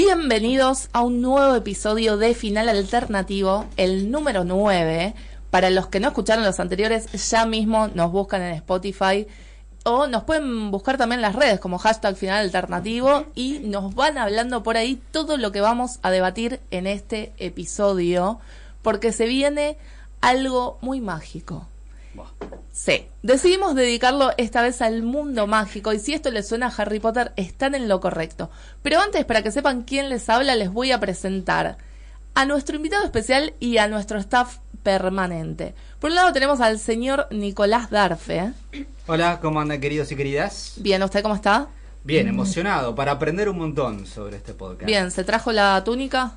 Bienvenidos a un nuevo episodio de Final Alternativo, el número 9. Para los que no escucharon los anteriores, ya mismo nos buscan en Spotify o nos pueden buscar también en las redes como hashtag Final Alternativo y nos van hablando por ahí todo lo que vamos a debatir en este episodio porque se viene algo muy mágico. Sí, decidimos dedicarlo esta vez al mundo mágico y si esto les suena a Harry Potter están en lo correcto. Pero antes, para que sepan quién les habla, les voy a presentar a nuestro invitado especial y a nuestro staff permanente. Por un lado tenemos al señor Nicolás Darfe. Hola, ¿cómo andan queridos y queridas? Bien, ¿usted cómo está? Bien, emocionado para aprender un montón sobre este podcast. Bien, ¿se trajo la túnica?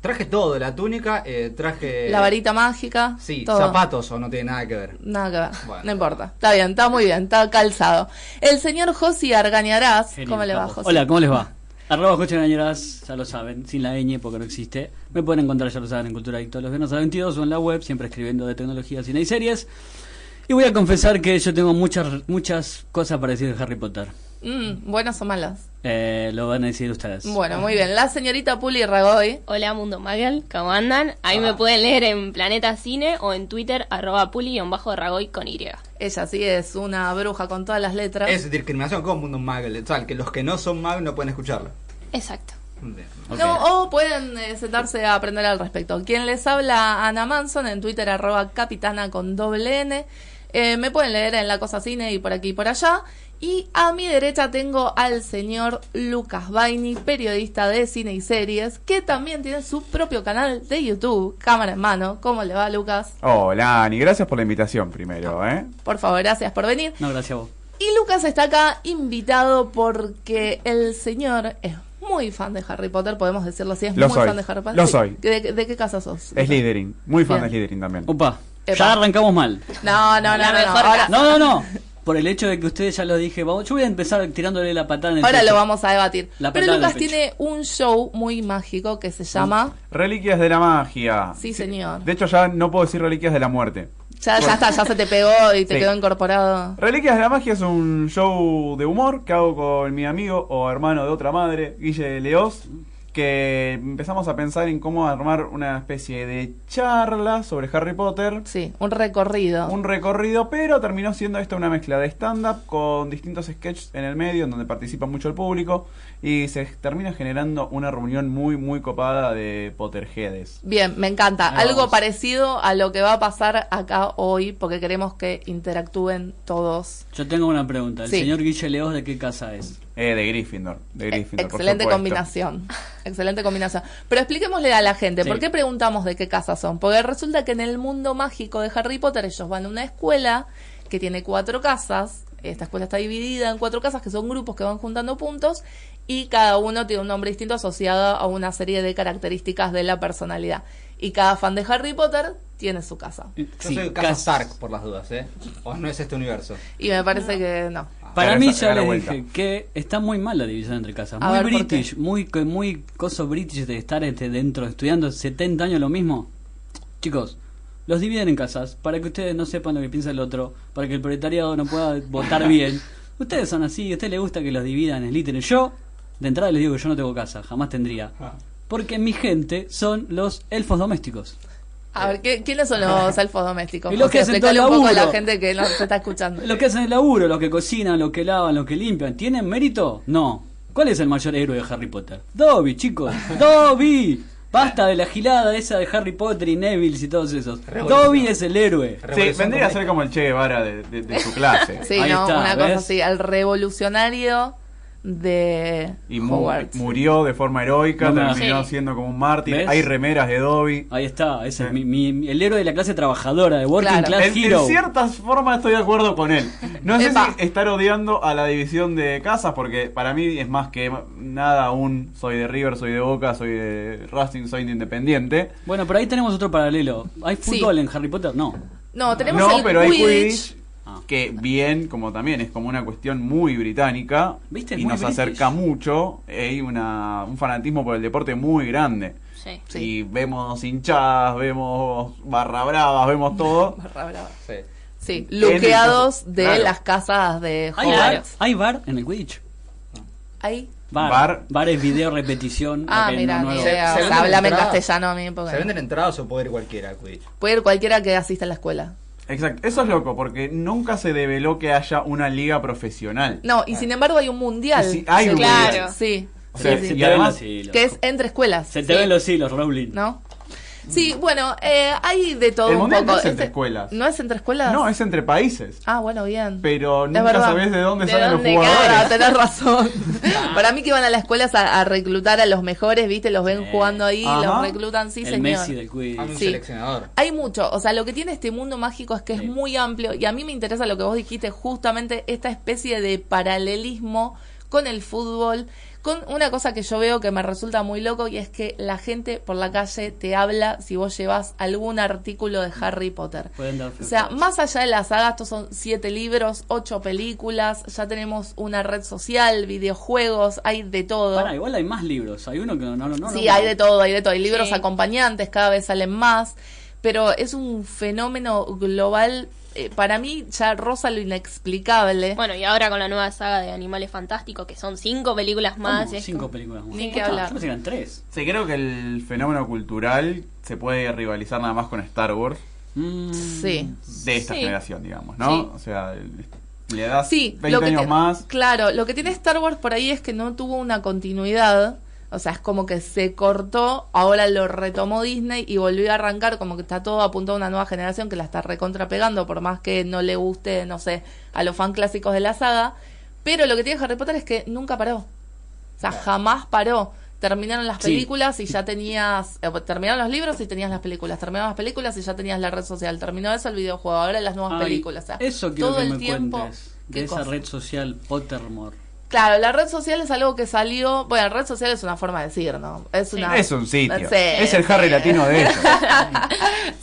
Traje todo, la túnica, eh, traje... La varita mágica. Sí, todo. zapatos o no tiene nada que ver. Nada que ver, Bueno. no importa. Está bien, está muy bien, está calzado. El señor Josi Argañarás, Genio, ¿cómo le va. Josi? Hola, ¿cómo les va? Arroba Coche Gañeras, ya lo saben, sin la ñ porque no existe. Me pueden encontrar, ya lo saben, en Cultura Adicto los viernes a las 22 o en la web, siempre escribiendo de tecnología, cine y series. Y voy a confesar que yo tengo muchas muchas cosas para decir de Harry Potter. Mm, ¿Buenas o malas? Eh, lo van a decir ustedes. Bueno, muy bien. La señorita Puli Ragoy. Hola Mundo Magel, ¿cómo andan? Ahí me pueden leer en Planeta Cine o en Twitter arroba puli-ragoy con Y. Ella sí es una bruja con todas las letras. Es discriminación como mundo magel. O sea, que los que no son magos no pueden escucharlo. Exacto. No, o pueden eh, sentarse a aprender al respecto. Quien les habla, Ana Manson, en Twitter, arroba capitana con doble N. Eh, me pueden leer en La Cosa Cine y por aquí y por allá. Y a mi derecha tengo al señor Lucas Baini, periodista de cine y series, que también tiene su propio canal de YouTube, cámara en mano. ¿Cómo le va, Lucas? Hola, Ani, gracias por la invitación primero, ¿eh? Por favor, gracias por venir. No, gracias a vos. Y Lucas está acá invitado porque el señor es muy fan de Harry Potter, podemos decirlo así, es Lo muy soy. fan de Harry Potter. Lo Sí. soy. ¿De, de qué casa sos? Es Slytherin, muy fan Bien. de Slytherin también. Opa, Epa. ya arrancamos mal. No, no, no, no. No, no, no. Por el hecho de que ustedes ya lo dije, vamos, yo voy a empezar tirándole la patada en el ahora pecho. lo vamos a debatir. La Pero Lucas tiene un show muy mágico que se llama... Reliquias de la magia. Sí, señor. De hecho, ya no puedo decir reliquias de la muerte. Ya, ya está, ya se te pegó y te Sí. quedó incorporado. Reliquias de la magia es un show de humor que hago con mi amigo o hermano de otra madre, Guille Leos, que empezamos a pensar en cómo armar una especie de charla sobre Harry Potter. Sí, un recorrido. Un recorrido, pero terminó siendo esto una mezcla de stand-up con distintos sketches en el medio, en donde participa mucho el público, y se termina generando una reunión muy, muy copada de Potterheads. Bien, me encanta. Ahí Algo vamos. parecido a lo que va a pasar acá hoy, porque queremos que interactúen todos. Yo tengo una pregunta. ¿El Sí. señor Guille Leos de qué casa es? Eh, de Gryffindor, de Gryffindor. por Excelente combinación. Excelente combinación. Pero expliquémosle a la gente, Sí. ¿por qué preguntamos de qué casa son? Porque resulta que en el mundo mágico de Harry Potter ellos van a una escuela que tiene cuatro casas. Esta escuela está dividida en cuatro casas que son grupos que van juntando puntos y cada uno tiene un nombre distinto asociado a una serie de características de la personalidad. Y cada fan de Harry Potter tiene su casa. Yo Sí, soy Casa casa. Stark, por las dudas, ¿eh? O no es este universo. Y me parece que no. Para Pero mí ya vuelta. dije que está muy mal la división entre casas. Muy ver, ¿por british, muy muy coso british de estar este, dentro estudiando 70 años lo mismo. Chicos, los dividen en casas para que ustedes no sepan lo que piensa el otro, para que el proletariado no pueda votar bien. Ustedes son así, a ustedes les gusta que los dividan en literal. Yo, de entrada les digo que yo no tengo casa, jamás tendría. Porque mi gente son los elfos domésticos. A ver, ¿qué- ¿quiénes son los elfos domésticos? Y los O que sea, hacen todo un el poco a la laburo. gente que no se está escuchando. Los que hacen el laburo, los que cocinan, los que lavan, los que limpian, ¿tienen mérito? No. ¿Cuál es el mayor héroe de Harry Potter? Dobby, chicos. Dobby. Basta de la gilada esa de Harry Potter y Neville y todos esos. Revolución. Dobby es el héroe. Sí, vendría a ser como el Che Guevara de, de- de su clase. Sí, Ahí no, está, una cosa así, el revolucionario de Y mu- Hogwarts. murió de forma heroica, No terminó Sí. siendo como un mártir. ¿Ves? Hay remeras de Dobby. Ahí está, ese es Sí. mi, mi- mi- el héroe de la clase trabajadora, de Working Claro. Class En, en Hero. ciertas formas estoy de acuerdo con él. No sé Epa. si estar odiando a la división de casas, porque para mí es más que nada aún soy de River, soy de Boca, soy de Racing, soy de Independiente. Bueno, pero ahí tenemos otro paralelo. ¿Hay Sí. fútbol en Harry Potter? No. No, tenemos No, el pero hay Quidditch. Ah. que bien, como también es como una cuestión muy británica ¿Viste? y Muy nos british. acerca mucho. Hay una, un fanatismo por el deporte muy grande. Sí. Sí. Y vemos hinchadas, vemos barra bravas, vemos todo. Barra brava. Sí. Sí, el de claro. las casas de ¿Hay bar? ¿Hay bar en el Quidditch? Ahí. Bar. Bar. Bar, es video repetición. Ah, no Se- se O sea, háblame en castellano a mí. Porque ¿Se venden entradas o puede ir cualquiera al Quidditch? Puede ir cualquiera que asista a la escuela. Exacto, eso es loco, porque nunca se develó que haya una liga profesional. No, y sin embargo hay un mundial. Sí, hay Sí, un Claro. mundial. Sí. O sea, sí, Se sí. te y además- ven los hilos. Que es entre escuelas. Se te Sí. ven los hilos, Rowling. ¿No? Sí, bueno, eh, hay de todo El un mundial poco. no es entre Este- escuelas. ¿No es entre escuelas? No, es entre países. Ah, bueno, bien. Pero Es nunca verdad. sabés de dónde ¿De salen dónde los jugadores. Ah, tenés razón. Para mí que van a las escuelas a, a reclutar a los mejores, ¿viste? Los ven jugando ahí, Ajá. los reclutan, sí, el señor. Messi del quiz. Hay un Sí. seleccionador. Hay mucho, o sea, lo que tiene este mundo mágico es que es Sí. muy amplio y a mí me interesa lo que vos dijiste, justamente esta especie de paralelismo con el fútbol, con una cosa que yo veo que me resulta muy loco y es que la gente por la calle te habla si vos llevas algún artículo de Harry Potter. O sea, más allá de la saga, estos son siete libros, ocho películas, ya tenemos una red social, videojuegos, hay de todo. Pará, igual hay más libros. Hay uno que no, no, no Sí, no- hay de todo, hay de todo. Hay libros Sí. acompañantes, cada vez salen más, pero es un fenómeno global. Eh, para mí ya roza lo inexplicable. Bueno, y ahora con la nueva saga de Animales Fantásticos, que son cinco películas más. es Cinco como- películas más. Ni que hablar. Yo eran tres. Sí, creo que el fenómeno cultural se puede rivalizar nada más con Star Wars Mm, Sí. de esta Sí. generación, digamos, ¿no? Sí. O sea, el- le das Sí, 20 lo que años te- más. Claro, lo que tiene Star Wars por ahí es que no tuvo una continuidad. O sea, es como que se cortó, ahora lo retomó Disney y volvió a arrancar, como que está todo apuntado a una nueva generación que la está recontrapegando, por más que no le guste, no sé, a los fan clásicos de la saga. Pero lo que tiene Harry Potter es que nunca paró. O sea, jamás paró. Terminaron las Sí. películas y ya tenías. eh, terminaron los libros y tenías las películas. Terminaron las películas y ya tenías la red social. Terminó eso el videojuego. Ahora las nuevas Ay, películas. O sea, eso quiero todo que el me tiempo. cuentes. ¿Qué De esa cosa? red social Pottermore. Claro, la red social es algo que salió. Bueno, red social es una forma de decir, ¿no? Es una. Es un sitio. Es el sí. Harry latino de ellos.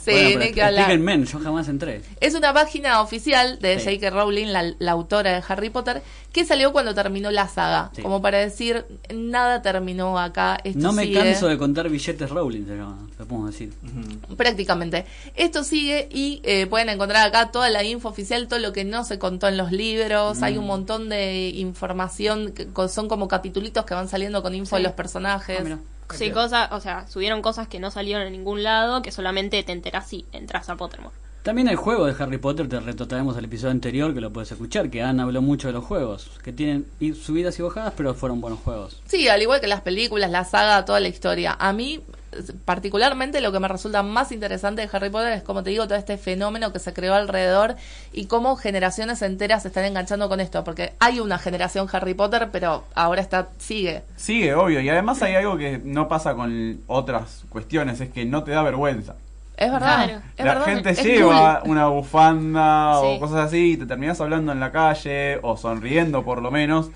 Sí, Bueno, ni pero que hablar. explíquenme, yo jamás entré. Es una página oficial de Sí. J.K. Rowling, la, la autora de Harry Potter, que salió cuando terminó la saga. Sí. Como para decir, nada terminó acá. Esto No me sigue. canso de contar billetes Rowling, se llama, lo podemos decir. Prácticamente. Esto sigue y eh, pueden encontrar acá toda la info oficial, todo lo que no se contó en los libros. Hay Mm. un montón de información, que son como capitulitos que van saliendo con info Sí. de los personajes. Ah. Sí, cosas, o sea, subieron cosas que no salieron en ningún lado, que solamente te enterás si entras a Pottermore. También el juego de Harry Potter, te retrotraemos al episodio anterior que lo puedes escuchar, que Ana habló mucho de los juegos, que tienen subidas y bajadas, pero fueron buenos juegos. Sí, al igual que las películas, la saga, toda la historia. A mí, particularmente, lo que me resulta más interesante de Harry Potter es, como te digo, todo este fenómeno que se creó alrededor y cómo generaciones enteras se están enganchando con esto. Porque hay una generación Harry Potter, pero ahora está sigue. Sigue, obvio. Y además hay algo que no pasa con otras cuestiones, es que no te da vergüenza. Es verdad. Claro. Es la verdad, gente es lleva una bufanda Sí. o cosas así y te terminas hablando en la calle o sonriendo por lo menos.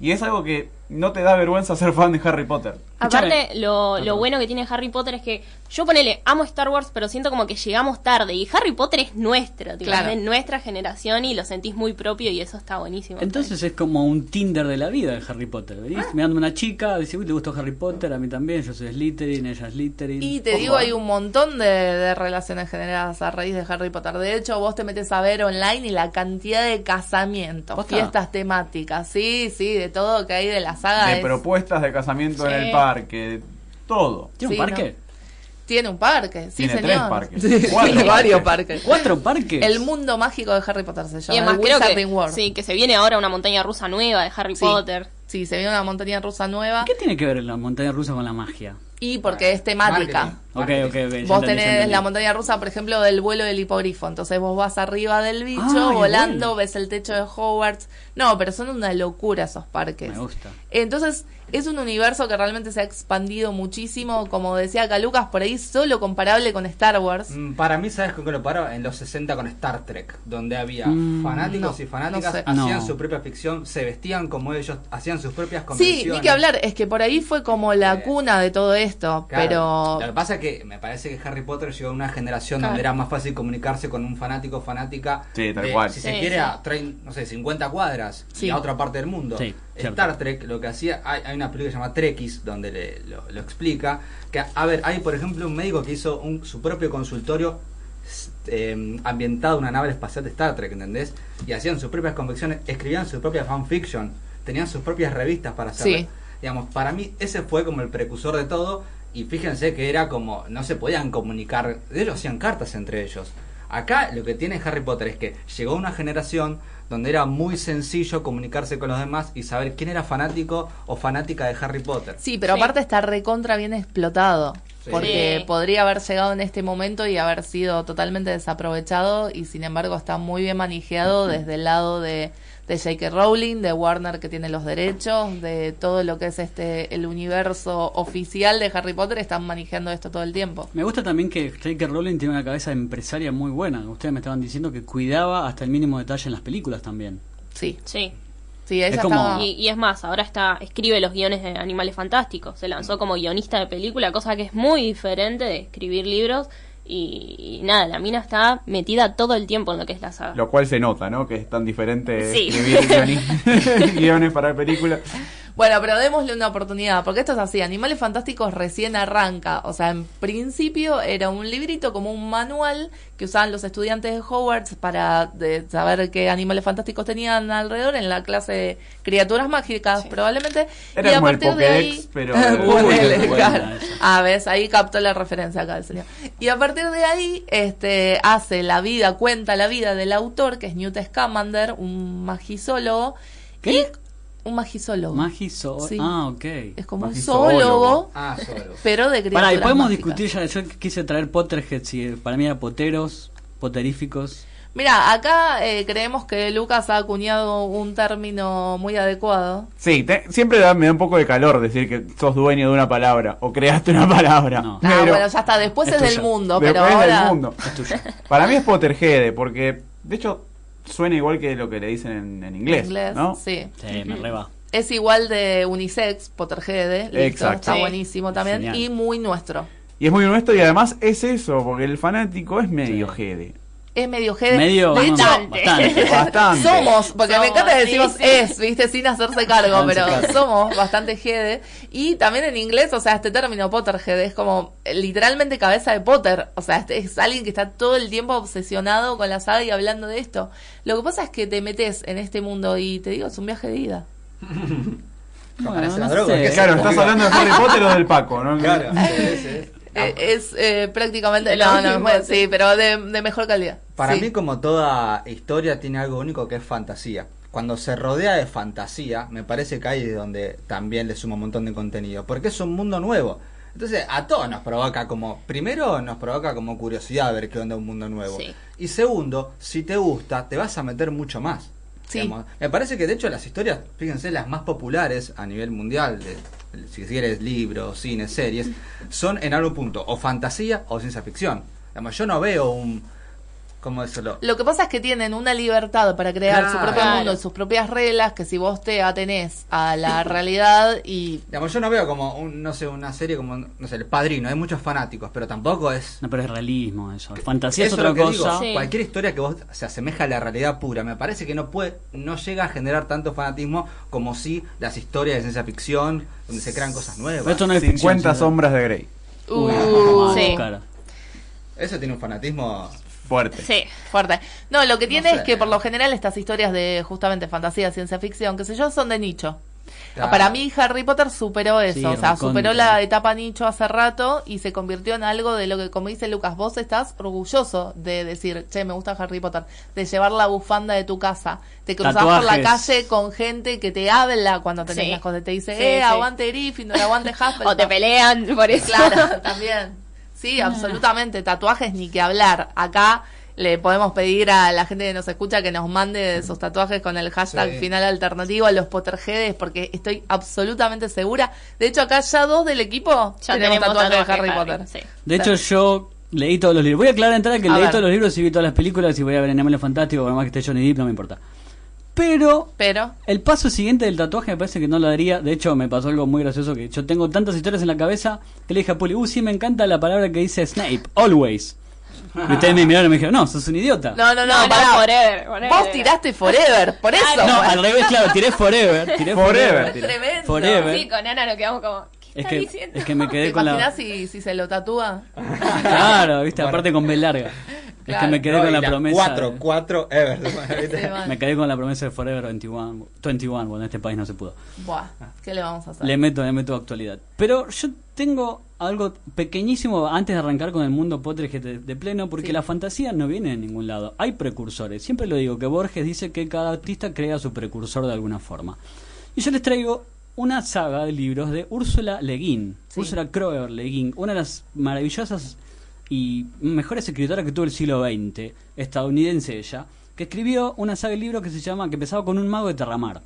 Y es algo que no te da vergüenza ser fan de Harry Potter. Aparte, lo, Ah, bueno que tiene Harry Potter es que yo ponele, amo Star Wars, pero siento como que llegamos tarde. Y Harry Potter es nuestro, tipo, Claro. es de nuestra generación y lo sentís muy propio y eso está buenísimo. Entonces es como un Tinder de la vida de Harry Potter. Venís mirando una chica, decís, uy, te gustó Harry Potter, a mí también, yo soy Slytherin, ella es Slytherin. Y te Ojo, digo, ah. hay un montón de, de relaciones generadas a raíz de Harry Potter. De hecho, vos te metes a ver online y la cantidad de casamientos, fiestas temáticas, sí, sí, de todo que hay de la saga. De es- propuestas de casamiento en el parque, todo. ¿Tiene Sí, un parque? Tiene un parque, sí, Tiene señor. tres parques. Sí, Cuatro tiene varios parques. ¿Cuatro parques? El mundo mágico de Harry Potter se y llama. además el creo que, World. sí, que se viene ahora una montaña rusa nueva de Harry Sí. Potter. Sí, se viene una montaña rusa nueva ¿Qué tiene que ver la montaña rusa con la magia? y porque es temática. Marketing. Ok, ok, ok. ya Vos tenés entendí. la montaña rusa, por ejemplo, del vuelo del hipogrifo. Entonces vos vas arriba del bicho, Ay, volando, bueno. ves el techo de Hogwarts. No, pero son una locura esos parques. Me gusta. Entonces, es un universo que realmente se ha expandido muchísimo. Como decía acá Lucas, por ahí solo comparable con Star Wars. Mm, Para mí, ¿sabes con qué lo paro? En los 60 con Star Trek, donde había Mm, fanáticos no, y fanáticas, no sé. hacían No. su propia ficción, se vestían como ellos, hacían sus propias Sí, convenciones. ni que hablar, es que por ahí fue como la Eh, cuna de todo esto, Claro. pero Lo que pasa es que me parece que Harry Potter llegó a una generación Claro. donde era más fácil comunicarse con un fanático o fanática. Sí, tal de, cual. Si Sí, se quiere, sí. a no sé, 50 cuadras Sí. y a otra parte del mundo. Sí, cierto. Star Trek lo que hacía, hay, hay una película que se llama Trekkies donde le- lo, lo explica. Que, a ver, hay por ejemplo un médico que hizo un, su propio consultorio eh, ambientado en una nave espacial de Star Trek, ¿entendés? Y hacían sus propias convicciones, escribían su propia fanfiction. tenían sus propias revistas para hacer. Sí. Digamos, para mí ese fue como el precursor de todo y fíjense que era como no se podían comunicar, ellos hacían cartas entre ellos. Acá lo que tiene Harry Potter es que llegó una generación donde era muy sencillo comunicarse con los demás y saber quién era fanático o fanática de Harry Potter. Sí, pero Sí. aparte está recontra bien explotado. Sí. Porque Sí. podría haber llegado en este momento y haber sido totalmente desaprovechado y sin embargo está muy bien manejado desde el lado de, de J.K. Rowling, de Warner que tiene los derechos, de todo lo que es este el universo oficial de Harry Potter, están manejando esto todo el tiempo. Me gusta también que J.K. Rowling tiene una cabeza empresaria muy buena. Ustedes me estaban diciendo que cuidaba hasta el mínimo detalle en las películas también. Sí, Sí. sí, ella Es como- estaba- Y, y es más, ahora está escribe los guiones de Animales Fantásticos. Se lanzó como guionista de película, cosa que es muy diferente de escribir libros. Y, y nada, la mina está metida todo el tiempo en lo que es la saga. Lo cual se nota, ¿no? Que es tan diferente Sí. escribir guiones para películas. Bueno, pero démosle una oportunidad, porque esto es así, Animales Fantásticos recién arranca, o sea, en principio era un librito como un manual que usaban los estudiantes de Hogwarts para de, saber qué animales fantásticos tenían alrededor en la clase de criaturas mágicas, probablemente. Era y a como el partir de Pokédex, ahí, pero- Ponele, claro. Ah, ves, ahí captó la referencia acá el señor. Y a partir de ahí, este, hace la vida, cuenta la vida del autor, que es Newt Scamander, un magisólogo. ¿Qué? Y- un magisólogo. Magisol. Sí. Ah, ok. Es como un Magisólogo. zoólogo, Ah, pero de criaturas Pará, y podemos mágicas. discutir ya. Yo quise traer Potterheads y para mí era poteros, poteríficos. Mira, acá eh, creemos que Lucas ha acuñado un término muy adecuado. Sí, te- siempre da- me da un poco de calor decir que sos dueño de una palabra o creaste una palabra. No. Ah, Pero bueno, ya está, después es es, del mundo, después pero del ahora... mundo. Es tuyo. Para mí es Potterhead, porque de hecho suena igual que lo que le dicen en, en inglés, Inglés, ¿no? sí. Sí, me reba. Es igual de unisex, Potterhead, Exacto. está Sí. buenísimo también Genial. y muy nuestro. Y es muy honesto y además es eso, porque el fanático es medio Sí. jede. Es medio jede. Medio. de no, hecho, Bastante. bastante. Bastante. Somos, porque me encanta sí, decimos sí. es, viste, sin hacerse cargo, pero somos bastante jede. Y también en inglés, o sea, este término Potterhead es como eh, literalmente cabeza de Potter. O sea, este es alguien que está todo el tiempo obsesionado con la saga y hablando de esto. Lo que pasa es que te metes en este mundo y te digo, es un viaje de ida. No droga, que Claro, estás hablando de Harry Potter o del Paco, ¿no? Claro, sí, sí. Eh, es eh, prácticamente, no, no, bueno, sí. pero de, de mejor calidad. Para Sí. mí, como toda historia, tiene algo único que es fantasía. Cuando se rodea de fantasía, me parece que ahí es donde también le suma un montón de contenido. Porque es un mundo nuevo. Entonces, a todos nos provoca como. Primero, nos provoca como curiosidad ver qué onda un mundo nuevo. Sí. Y segundo, si te gusta, te vas a meter mucho más. Sí. Digamos, Me parece que de hecho las historias, fíjense, las más populares a nivel mundial, de, si quieres libros, cine, series, son en algún punto o fantasía o ciencia ficción. Digamos, yo no veo un... ¿Cómo decirlo? Lo que pasa es que tienen una libertad para crear su propio Claro. mundo y sus propias reglas que si vos te atenés a la realidad y Digamos, yo no veo como, un, no sé, una serie como, no sé, El Padrino, hay muchos fanáticos, pero tampoco es... No, pero es realismo eso. Fantasía es Eso otra lo que cosa. digo, Sí. Cualquier historia que vos se asemeja a la realidad pura, me parece que no puede, no llega a generar tanto fanatismo como si las historias de ciencia ficción, donde se crean cosas nuevas. Pero esto no es 50 ficción, sino- sombras de Grey. Uy, Uh, sí. cara. Eso tiene un fanatismo Fuerte. Sí. fuerte. No, lo que tiene sé. es que por lo general estas historias de justamente fantasía, ciencia ficción, qué sé yo, son de nicho. Claro. Para mí Harry Potter superó eso, Sí, o sea, superó la etapa nicho hace rato y se convirtió en algo de lo que, como dice Lucas, vos estás orgulloso de decir, che, me gusta Harry Potter, de llevar la bufanda de tu casa, te cruzás por la calle con gente que te habla cuando tenés Sí. las cosas, te dice, Sí, eh, sí. aguante Gryffindor, aguante Hufflepuff. O te pelean por eso. Claro, también. Sí, absolutamente. Tatuajes ni que hablar. Acá le podemos pedir a la gente que nos escucha que nos mande sus tatuajes con el hashtag Sí. final alternativo a los Potterheads porque estoy absolutamente segura. De hecho, acá ya dos del equipo Ya tenemos tenemos tatuajes de Harry Potter. sí. De hecho, yo leí todos los libros. Voy a aclarar entrar que A leí ver. todos los libros y vi todas las películas y voy a ver Animales Fantásticos, por más que esté Johnny Depp, no me importa. Pero Pero, el paso siguiente del tatuaje me parece que no lo daría. De hecho, me pasó algo muy gracioso que yo tengo tantas historias en la cabeza que le dije a Puli, uh, sí, me encanta la palabra que dice Snape, always. Y ustedes me miraron y me dijeron, no, sos un idiota. no, no, no, No, forever, forever. Vos tiraste Forever, por eso. No, al revés, claro, tiré Forever. Tiré Forever. tiré. Tremendo. Forever. Sí, con Ana nos quedamos como, ¿qué Es está que, diciendo? es que me ¿Te quedé con imaginas la... si, si se lo tatúa? Claro, viste, aparte con B larga. Es Claro. que me quedé No, con la las promesa. Cuatro, de- cuatro, ever. Sí, van. me quedé con la promesa de Forever 21, 21 bueno, en este país no se pudo. Buah, ¿qué le vamos a hacer? Le meto, le meto actualidad. Pero yo tengo algo pequeñísimo antes de arrancar con el mundo Potterhead de, de pleno, porque Sí. la fantasía no viene de ningún lado. Hay precursores. Siempre lo digo, que Borges dice que cada artista crea su precursor de alguna forma. Y yo les traigo una saga de libros de Úrsula Le Guin. Sí. Úrsula Kroeber Le Guin, una de las maravillosas y mejores escritoras que tuvo el siglo XX, estadounidense ella, que escribió una saga de libros que se llama, que empezaba con un mago de Terramar,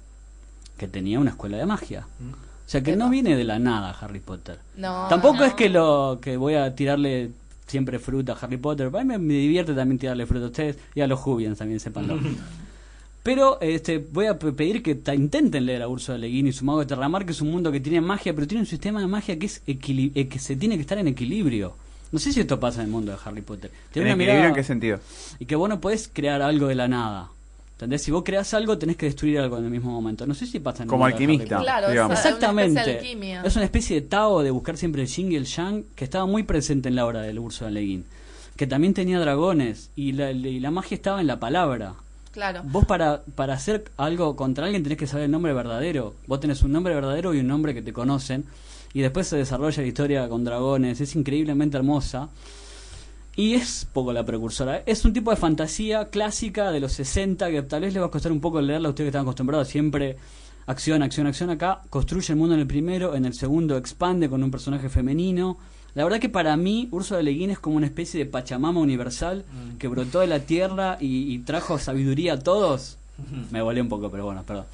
que tenía una escuela de magia. O sea que no viene de la nada Harry Potter. No, Tampoco no. es que lo que voy a tirarle siempre fruta a Harry Potter. A mí me, me divierte también tirarle fruta a ustedes y a los Jubians también, sepanlo. Pero este, voy a pe- pedir que intenten leer a Ursula Le Guin y su mago de Terramar, que es un mundo que tiene magia, pero tiene un sistema de magia que es eh, que se tiene que estar en equilibrio. No sé si esto pasa en el mundo de Harry Potter. Tiene ¿En una mirada- en qué sentido? y que vos no podés crear algo de la nada. ¿Entendés? Si vos creás algo, tenés que destruir algo en el mismo momento. No sé si pasa en el Como mundo de Harry alquimista. Potter. Claro, Exactamente. Una de. Es una especie de Tao de buscar siempre el yin y el yang que estaba muy presente en la obra del Urso de Leguín. Que también tenía dragones y la, y la magia estaba en la palabra. Claro. Vos para, para hacer algo contra alguien tenés que saber el nombre verdadero. Vos tenés un nombre verdadero y un nombre que te conocen. Y después se desarrolla la historia con dragones. Es increíblemente hermosa. Y es poco la precursora. Es un tipo de fantasía clásica de los 60 que tal vez le va a costar un poco leerla a ustedes que están acostumbrados siempre acción, acción, acción acá. Construye el mundo en el primero, en el segundo expande con un personaje femenino. La verdad que para mí Úrsula Le Guin es como una especie de Pachamama universal que brotó de la tierra y, y trajo sabiduría a todos. Me volé un poco, pero bueno, perdón.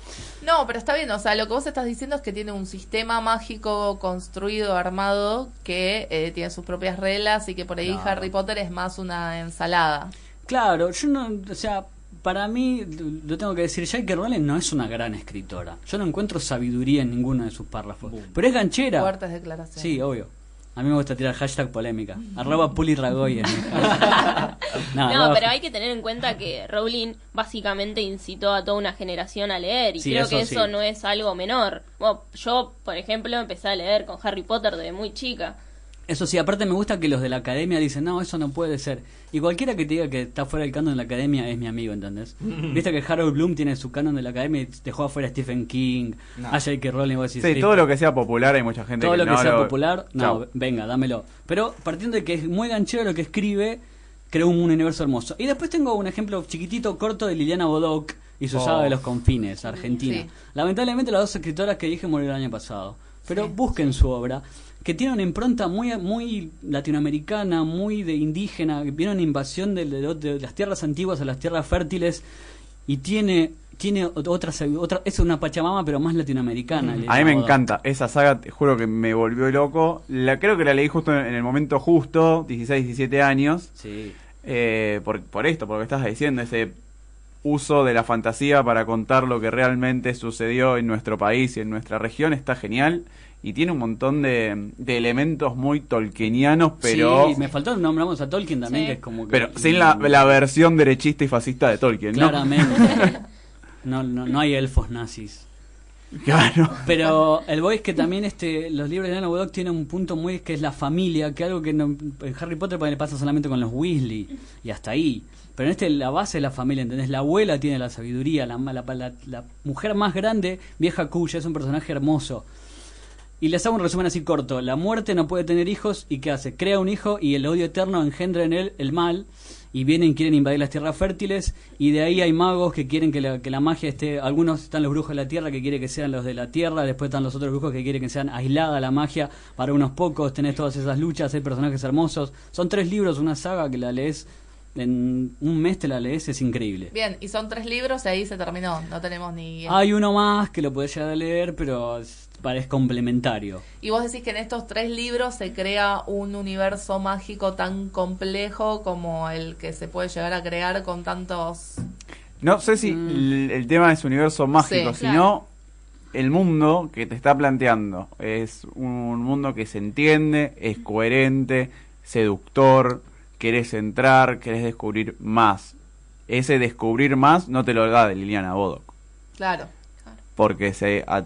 No, pero está bien, o sea, lo que vos estás diciendo es que tiene un sistema mágico construido, armado, que eh, tiene sus propias reglas y que por ahí. Harry Potter es más una ensalada. Claro, yo no, o sea, para mí, lo tengo que decir, J.K. Rowling no es una gran escritora. Yo no encuentro sabiduría en ninguno de sus párrafos. Pero es ganchera. Fuertes declaraciones. Sí, obvio. A mí me gusta tirar hashtag polémica. Arroba puliragoyen. no, No, no, pero hay que tener en cuenta que Rowling básicamente incitó a toda una generación a leer y Sí, creo eso que sí. eso no es algo menor. Bueno, yo, por ejemplo, empecé a leer con Harry Potter desde muy chica. Eso sí, aparte me gusta que los de la academia dicen, no, eso no puede ser. Y cualquiera que te diga que está fuera del canon de la academia es mi amigo, ¿entendés? Viste que Harold Bloom tiene su canon de la academia y dejó afuera a Stephen King, No. a J.K. Rowling, vos decís, Sí, "Listo". todo lo que sea popular hay mucha gente todo que lo que no sea lo- popular, no, venga, dámelo. Pero partiendo de que es muy ganchero lo que escribe, creó un universo hermoso. Y después tengo un ejemplo chiquitito, corto de Liliana Bodoc y su Oh. saga de los confines, Argentina. Sí. Lamentablemente las dos escritoras que dije murieron el año pasado. Pero Sí. busquen su obra, que tiene una impronta muy muy latinoamericana, muy de indígena, que viene una invasión de, de- de las tierras antiguas a las tierras fértiles y tiene tiene otra, otra es una pachamama pero más latinoamericana. A mí me encanta esa saga, te juro que me volvió loco. La creo que la leí justo en el momento justo, 16, 17 años, Sí. eh, por, por esto, por lo que estás diciendo, ese uso de la fantasía para contar lo que realmente sucedió en nuestro país y en nuestra región está genial y tiene un montón de, de elementos muy tolkienianos, pero Sí, me faltó nombramos a Tolkien también, Sí. que es como que... pero sin la, la versión derechista y fascista de Tolkien, ¿no? Claramente. No, no, no hay elfos nazis. Claro. Pero el boy es que también este, los libros de Bodoc tienen un punto muy que es la familia, que algo que no- en Harry Potter le pasa solamente con los Weasley y hasta ahí. Pero en este la base es la familia, ¿entendés? La abuela tiene la sabiduría, la, la, la- la mujer más grande, vieja cuya, es un personaje hermoso. Y les hago un resumen así corto. La muerte no puede tener hijos y ¿qué hace? Crea un hijo y el odio eterno engendra en él el mal y vienen quieren invadir las tierras fértiles y de ahí hay magos que quieren que la, que la magia esté... Algunos están los brujos de la tierra que quieren que sean los de la tierra, después están los otros brujos que quieren que sean aislada la magia para unos pocos, tenés todas esas luchas, hay personajes hermosos. Son tres libros, una saga que la lees en un mes te la lees, es increíble. Bien, y son tres libros y ahí se terminó. No tenemos ni. Hay uno más que lo podés llegar a leer, pero es, es complementario. Y vos decís que en estos tres libros se crea un universo mágico tan complejo como el que se puede llegar a crear con tantos. No sé si Mm. el, el tema es universo mágico, Sí, sino claro. el mundo que te está planteando. Es un mundo que se entiende, es coherente, seductor, querés entrar, querés descubrir más. Ese descubrir más no te lo da de Liliana Bodoc, Claro. porque se a-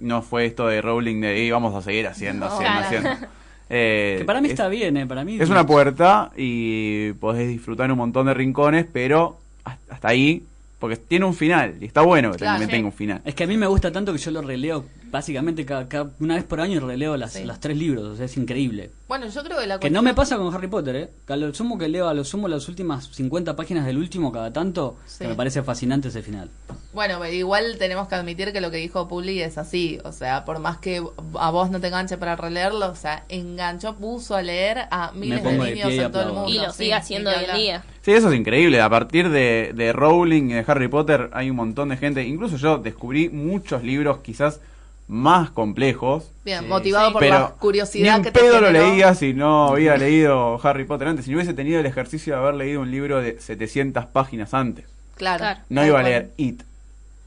no fue esto de Rowling de "Y vamos a seguir haciendo, No. haciendo, Claro. haciendo. Eh, Que para mí es- está bien, ¿eh? Para mí Es una puerta y podés disfrutar un montón de rincones, pero hasta hasta ahí, porque tiene un final y está bueno que Claro, también sí. tenga un final. Es que a mí me gusta tanto que yo lo releo básicamente cada, cada- una vez por año releo las, Sí. las tres libros, o sea, es increíble. Bueno, yo creo que la Que no me pasa con Harry Potter, ¿eh? Que a lo sumo que leo, a lo sumo las últimas 50 páginas del último cada tanto, Sí. que me parece fascinante ese final. Bueno, pero igual tenemos que admitir que lo que dijo Puli es así. O sea, por más que a vos no te enganche para releerlo, o sea, enganchó, puso a leer a miles de niños en todo el mundo. Y lo sí, sigue haciendo ni hoy en día. Sí, eso es increíble. A partir de, de Rowling y de Harry Potter hay un montón de gente. Incluso yo descubrí muchos libros quizás más complejos. Bien, Sí. motivado Sí. por pero la curiosidad ni que te pedo lo leía si no había leído Harry Potter antes. Si no hubiese tenido el ejercicio de haber leído un libro de 700 páginas antes. Claro. Claro. No iba a leer It.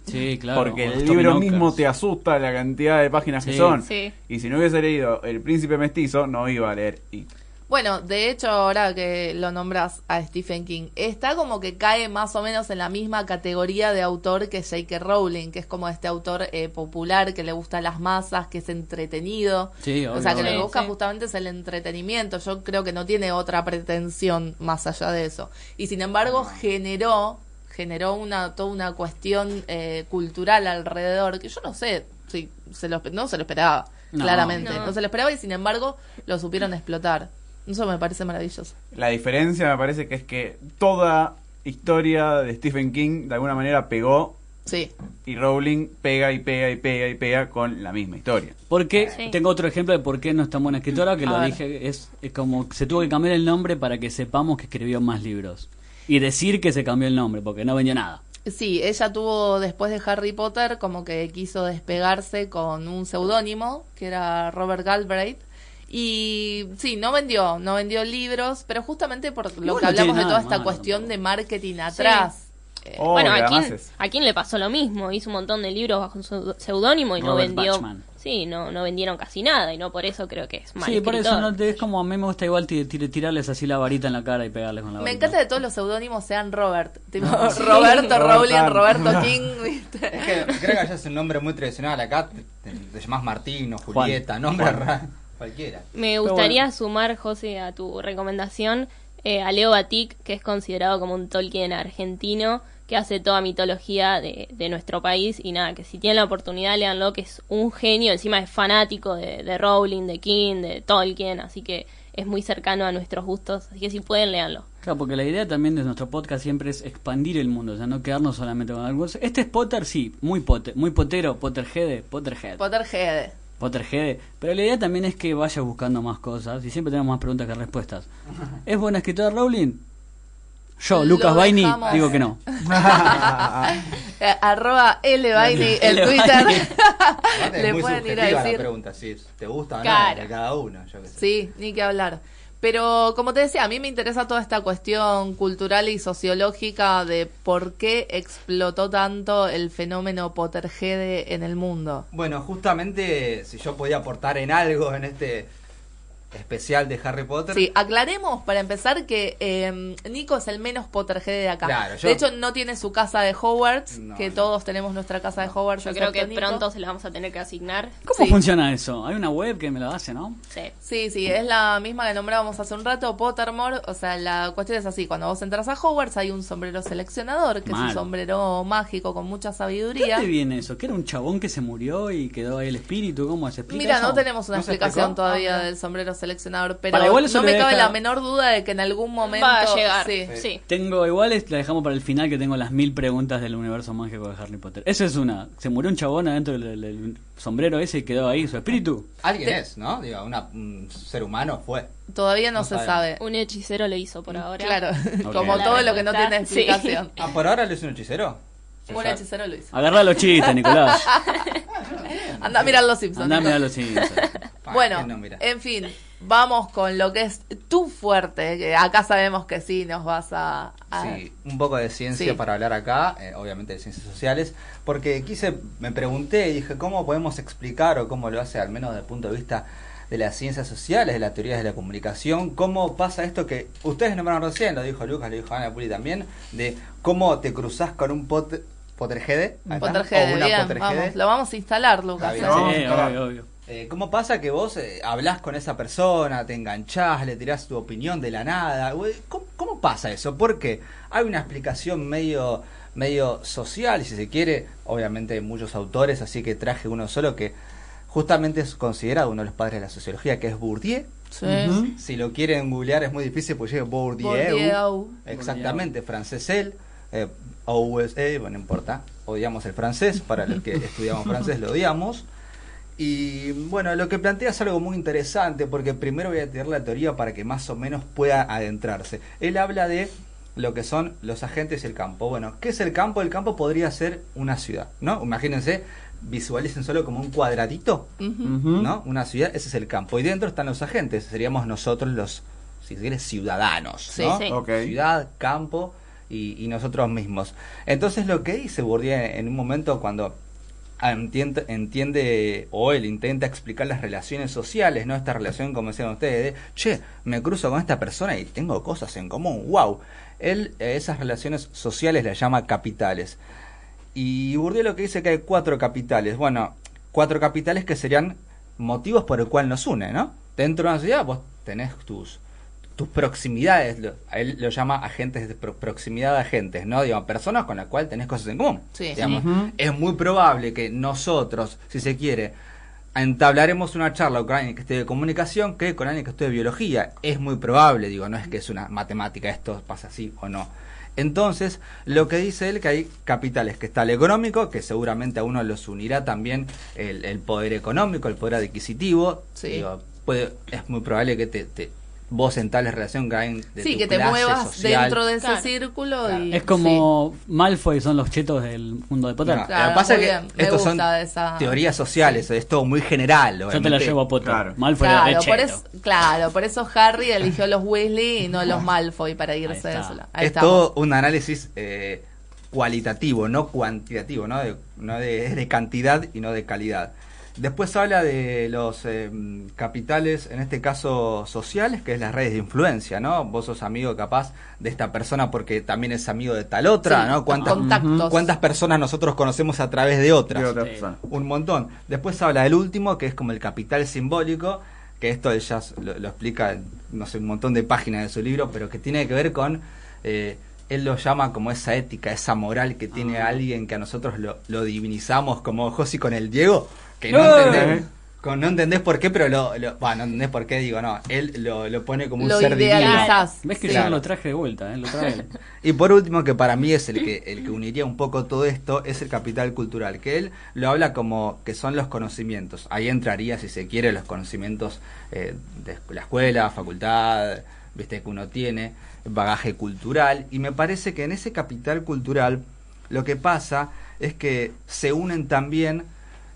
Sí, claro. porque el libro mismo te asusta la cantidad de páginas que son. Sí. Y si no hubiese leído El Príncipe Mestizo, no iba a leer It. Bueno, de hecho, ahora que lo nombras a Stephen King, está como que cae más o menos en la misma categoría de autor que J.K. Rowling, que es como este autor eh, popular que le gusta a las masas, que es entretenido. Sí, o sea, que lo que busca Sí. justamente es el entretenimiento. Yo creo que no tiene otra pretensión más allá de eso. Y sin embargo, generó generó una toda una cuestión eh, cultural alrededor que yo no sé si se lo, no se lo esperaba No. claramente No. no se lo esperaba y sin embargo lo supieron explotar eso me parece maravilloso La diferencia me parece que es que toda historia de Stephen King de alguna manera pegó sí y Rowling pega y pega y pega y pega con la misma historia. Porque Sí. tengo otro ejemplo de por qué no es tan buena escritora, que A lo ver. dije, es, es como que se tuvo que cambiar el nombre para que sepamos que escribió más libros. Y decir que se cambió el nombre, porque no vendió nada. Sí, ella tuvo después de Harry Potter como que quiso despegarse con un seudónimo que era Robert Galbraith y sí, no vendió, no vendió libros, pero justamente por lo que hablamos de toda esta malo cuestión de marketing atrás. Eh, Oh, bueno, a es- a Kim le pasó lo mismo. Hizo un montón de libros bajo su seudónimo y no vendió. Bachman. Sí, no, no vendieron casi nada y no por eso creo que es mal sí, por eso no te, es como a mí me gusta igual ti- ti- tirarles así la varita en la cara y pegarles con la me varita. encanta que todos los seudónimos sean Robert, tipo Sí. Roberto Robert Rowling. Roberto King, ¿viste? Es que creo que allá es un nombre muy tradicional. Acá te, te- te llamás Martino, Juan. Julieta, nombre raro. Cualquiera. Me gustaría sumar, José, a tu recomendación eh, a Leo Batik, que es considerado como un Tolkien argentino, que hace toda mitología de, de nuestro país. Y nada, que si tienen la oportunidad, leanlo, que es un genio, encima es fanático de, de Rowling, de King, de Tolkien, así que es muy cercano a nuestros gustos. Así que si pueden, leanlo. Claro, porque la idea también de nuestro podcast siempre es expandir el mundo, o sea, no quedarnos solamente con algo. Este es Potter, sí, muy poter, muy potero, Potterhead, Potterhead, Potterhead. Potterhead, pero la idea también es que vayas buscando más cosas y siempre tenemos más preguntas que respuestas. ¿Es buena escritora Rowling? Yo, Lucas Baini, digo que no. Arroba L el L. Twitter. Le pueden ir a subjetiva la decir. pregunta, si te gusta o no, Claro. de cada uno. Yo qué sé. Sí, ni que hablar. Pero como te decía, a mí me interesa toda esta cuestión cultural y sociológica de por qué explotó tanto el fenómeno Potterhead en el mundo. Bueno, justamente si yo podía aportar en algo en este especial de Harry Potter. Sí, aclaremos para empezar que eh, Nico es el menos Potterhead de acá. Claro, yo- De hecho, no tiene su casa de Hogwarts, No, que no. todos tenemos nuestra casa de Hogwarts. Yo creo que Nico. pronto se la vamos a tener que asignar. ¿Cómo Sí. funciona eso? Hay una web que me lo hace, ¿no? Sí. Sí, sí, es la misma que nombrábamos hace un rato, Pottermore. O sea, la cuestión es así: cuando vos entras a Hogwarts, hay un sombrero seleccionador, que es un sombrero mágico con mucha ¿De sabiduría. dónde viene eso? ¿Que era un chabón que se murió y quedó ahí el espíritu? ¿Cómo se explica Mira, eso? no tenemos una ¿No se explicación todavía Ah, del sombrero seleccionador, pero Para, igual no me cabe la menor duda de que en algún momento Va a llegar. Sí. Sí. Tengo, igual la dejamos para el final que tengo las mil preguntas del universo mágico de Harry Potter. Esa es una. Se murió un chabón adentro del, del sombrero ese y quedó ahí su espíritu. Alguien De- es, ¿no? Digo, una- un ser humano fue. Todavía no, No se sabe. Un hechicero lo hizo por ahora. Claro, como La todo lo que no tiene sí. explicación. Ah, por ahora le es un hechicero. Un hechicero lo hizo. Agarrá los chistes, Nicolás. Anda a mirar los Simpsons. Andá a mirar los Simpsons. Ah, Bueno, ¿quién no mira? en fin, vamos con lo que es tu fuerte, que acá sabemos que sí nos vas a... a- Sí, un poco de ciencia Sí. para hablar acá, eh, obviamente de ciencias sociales, porque quise, me pregunté y dije, ¿cómo podemos explicar o cómo lo hace, al menos desde el punto de vista de las ciencias sociales, de las teorías de la comunicación, cómo pasa esto que ustedes nombraron recién, lo dijo Lucas, lo dijo Ana Puli también, de cómo te cruzás con un pot, Potterhead, o una bien, vamos, lo vamos a instalar, Lucas. Bien. ¿eh? Sí, obvio, obvio. Eh, ¿Cómo pasa que vos eh, hablás con esa persona, te enganchás, le tirás tu opinión de la nada? ¿Cómo, cómo pasa eso? Porque hay una explicación medio, medio social, si se quiere. Obviamente hay muchos autores, así que traje uno solo que justamente es considerado uno de los padres de la sociología, que es Bourdieu. Sí. Si lo quieren googlear es muy difícil porque llega Bourdieu. Bourdieu. Exactamente, francés él. Eh, OUSE, bueno, no importa. Odiamos el francés, para los que estudiamos francés lo odiamos. Y bueno, lo que plantea es algo muy interesante porque primero voy a tirar la teoría para que más o menos pueda adentrarse. Él habla de lo que son los agentes y el campo. Bueno, ¿qué es el campo? El campo podría ser una ciudad, ¿no? Imagínense, visualicen solo como un cuadradito. ¿no? Una ciudad, ese es el campo. Y dentro están los agentes, seríamos nosotros los, si se quiere, ciudadanos, Sí, ¿no? sí. Ciudad, campo y, y nosotros mismos. Entonces lo que dice Bourdieu en un momento cuando entiende, o él intenta explicar las relaciones sociales, ¿no? Esta relación, como decían ustedes, de, che, me cruzo con esta persona y tengo cosas en común, wow. Él eh, esas relaciones sociales las llama capitales. Y Bourdieu lo que dice que hay cuatro capitales. Bueno, cuatro capitales que serían motivos por el cual nos une, ¿no? Dentro de una ciudad vos tenés tus tus proximidades, lo- a él lo llama agentes de pro- proximidad de agentes, ¿no? Digamos, personas con las cuales tenés cosas en común. Sí. Digamos. Es muy probable que nosotros, si se quiere, entablaremos una charla con alguien que esté de comunicación que con alguien que esté de biología. Es muy probable, digo, no es que es una matemática, esto pasa así o no. Entonces, lo que dice él que hay capitales, que está el económico, que seguramente a uno los unirá también el, el poder económico, el poder adquisitivo. Sí. Digo, puede, es muy probable que te, te- vos en tales relación de Sí, tu que te clase muevas social. dentro de ese Claro. círculo Claro. y... Es como Malfoy son los chetos del mundo de Potter. No, Claro, lo que pasa es que estos son esa- teorías sociales, es todo muy general. Yo te la obviamente. llevo a Potter. Claro. Malfoy era Claro por, cheto. eso, claro, por eso Harry eligió los Weasley y no los Malfoy para irse de está. eso. Ahí es estamos. todo un análisis eh, cualitativo, no cuantitativo, no, de, no de, es de cantidad y no de calidad. Después habla de los eh, capitales, en este caso sociales, que es las redes de influencia, ¿no? Vos sos amigo capaz de esta persona porque también es amigo de tal otra, Sí, ¿no? ¿Cuántas, contactos. ¿Cuántas personas nosotros conocemos a través de otras? De otra Sí. persona. Un montón. Después habla del último, que es como el capital simbólico, que esto él ya s- lo, lo explica en, no sé, un montón de páginas de su libro, pero que tiene que ver con, eh, él lo llama como esa ética, esa moral que tiene Ah. alguien que a nosotros lo, lo divinizamos como Josi con el Diego, que no ¡Eh! entendés, con, no entendés por qué, pero lo, lo- bueno, no entendés por qué, digo, no, él lo, lo pone como un Lo ser divino. ¿Ves que Sí. yo no lo traje de vuelta? ¿eh? Lo trae. Y por último, que para mí es el que, el que uniría un poco todo esto, es el capital cultural, que él lo habla como que son los conocimientos. Ahí entraría, si se quiere, los conocimientos eh, de la escuela, facultad, viste que uno tiene, bagaje cultural. Y me parece que en ese capital cultural lo que pasa es que se unen también,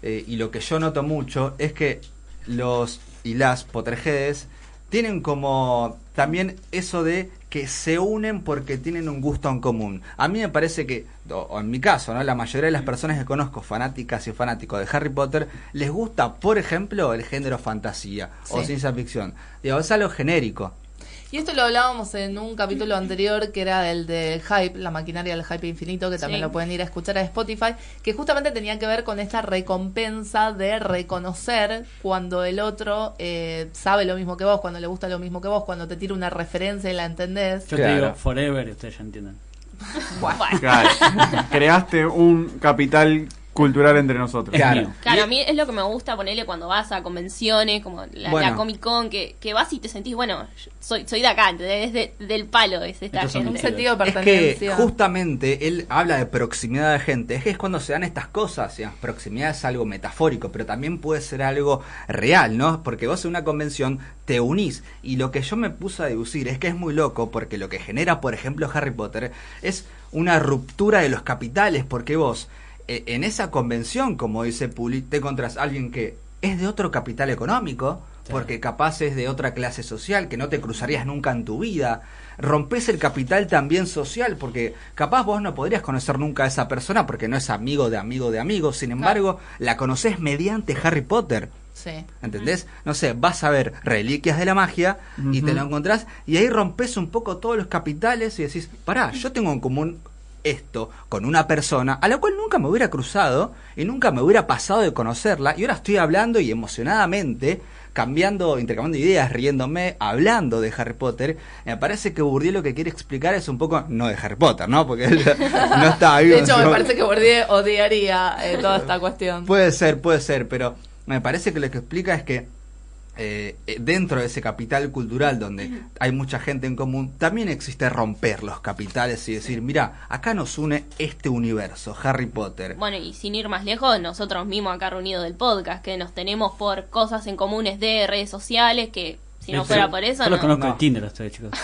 eh, y lo que yo noto mucho, es que los y las Potterheads tienen como también eso de que se unen porque tienen un gusto en común. A mí me parece que, o, en mi caso, ¿no? la mayoría de las personas que conozco, fanáticas y fanáticos de Harry Potter, les gusta, por ejemplo, el género fantasía o ciencia ficción. Digo, es algo genérico. Y esto lo hablábamos en un capítulo anterior que era el de Hype, la maquinaria del Hype infinito, que también Sí. lo pueden ir a escuchar a Spotify, que justamente tenía que ver con esta recompensa de reconocer cuando el otro eh, sabe lo mismo que vos, cuando le gusta lo mismo que vos, cuando te tira una referencia y la entendés. Yo Claro. te digo forever y ustedes ya entienden. Buah. Claro. Creaste un capital cultural entre nosotros. Claro. Claro, a mí es lo que me gusta ponerle cuando vas a convenciones, como la, Bueno. la Comic Con, que, que vas y te sentís, bueno, yo soy, soy de acá, ¿entendés? De- del palo, es esta Estos Un sentido de Es que pertenencia. justamente él habla de proximidad de gente. Es que es cuando se dan estas cosas. digamos, proximidad es algo metafórico, pero también puede ser algo real, ¿no? Porque vos en una convención te unís. Y lo que yo me puse a deducir es que es muy loco, porque lo que genera, por ejemplo, Harry Potter es una ruptura de los capitales, porque vos en esa convención, como dice Puli, te encontrás a alguien que es de otro capital económico, porque capaz es de otra clase social que no te cruzarías nunca en tu vida. Rompes el capital también social, porque capaz vos no podrías conocer nunca a esa persona porque no es amigo de amigo de amigo. Sin embargo, la conoces mediante Harry Potter. Sí. ¿Entendés? No sé, vas a ver reliquias de la magia y te lo encontrás y ahí rompes un poco todos los capitales y decís, pará, yo tengo en común esto con una persona a la cual nunca me hubiera cruzado y nunca me hubiera pasado de conocerla y ahora estoy hablando y emocionadamente cambiando, intercambiando ideas, riéndome, hablando de Harry Potter, me parece que Bourdieu lo que quiere explicar es un poco, no de Harry Potter, ¿no? Porque él no está vivo. De hecho, me parece que Bourdieu odiaría eh, toda esta cuestión. Puede ser, puede ser, pero me parece que lo que explica es que eh, eh, dentro de ese capital cultural donde hay mucha gente en común, también existe romper los capitales y decir, mira, acá nos une este universo, Harry Potter. Bueno, y sin ir más lejos, nosotros mismos acá reunidos del podcast, que nos tenemos por cosas en comunes de redes sociales, que si no Sí, fuera por eso, Yo los no. conozco No. de Tinder ustedes, chicos.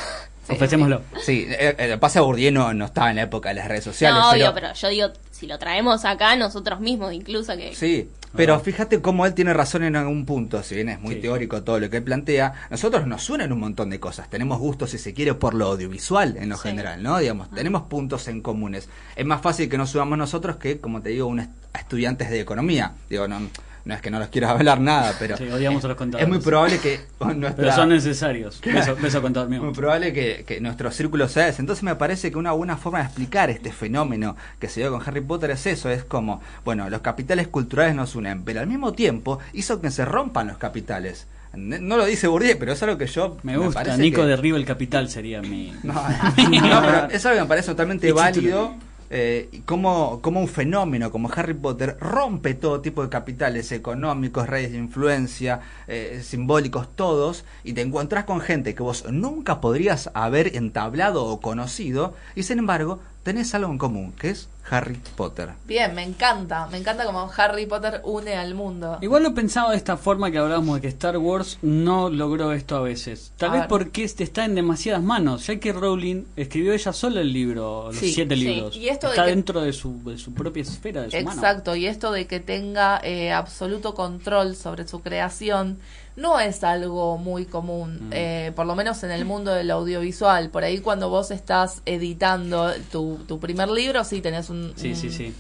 Sí, Ofrecémoslo. Sí, eh, eh, pasa Bourdieu no, no estaba en la época de las redes sociales. No, pero- obvio, pero yo digo, si lo traemos acá, nosotros mismos, incluso que... Sí, pero Ah. fíjate cómo él tiene razón en algún punto, si bien es muy Sí. teórico todo lo que él plantea, nosotros nos unen un montón de cosas, tenemos gustos si se quiere por lo audiovisual en lo Sí. general, ¿no? Digamos, tenemos puntos en comunes. Es más fácil que nos subamos nosotros que, como te digo, un est- a estudiantes de economía. Digo, no, no es que no los quiera hablar nada, pero Sí, odiamos a los contadores. es muy probable que nuestra... Pero son necesarios. Beso, beso contador mío. Muy probable que, que nuestro círculo sea ese. Entonces me parece que una buena forma de explicar este fenómeno que se dio con Harry Potter es eso, es como, bueno, los capitales culturales nos unen, pero al mismo tiempo hizo que se rompan los capitales. No lo dice Bourdieu, pero es algo que yo... Me gusta. parece Nico que- derriba el capital sería mi. No, no, pero es algo que me parece totalmente válido. Eh, como un fenómeno como Harry Potter rompe todo tipo de capitales económicos, redes de influencia, eh, simbólicos, todos, y te encontrás con gente que vos nunca podrías haber entablado o conocido, y sin embargo tenés algo en común, que es Harry Potter. Bien, me encanta. Me encanta como Harry Potter une al mundo. Igual lo pensaba de esta forma que hablábamos de que Star Wars no logró esto a veces. Tal A vez ver. porque este está en demasiadas manos. Ya que Rowling escribió ella sola el libro, los Sí, siete sí. libros. Y esto de está que- dentro de su, de su propia esfera, de su mano. Exacto, y esto de que tenga eh, absoluto control sobre su creación no es algo muy común, Mm. eh, por lo menos en el mundo del audiovisual. Por ahí cuando vos estás editando tu, tu primer libro, sí tenés un, Sí, un- sí, sí.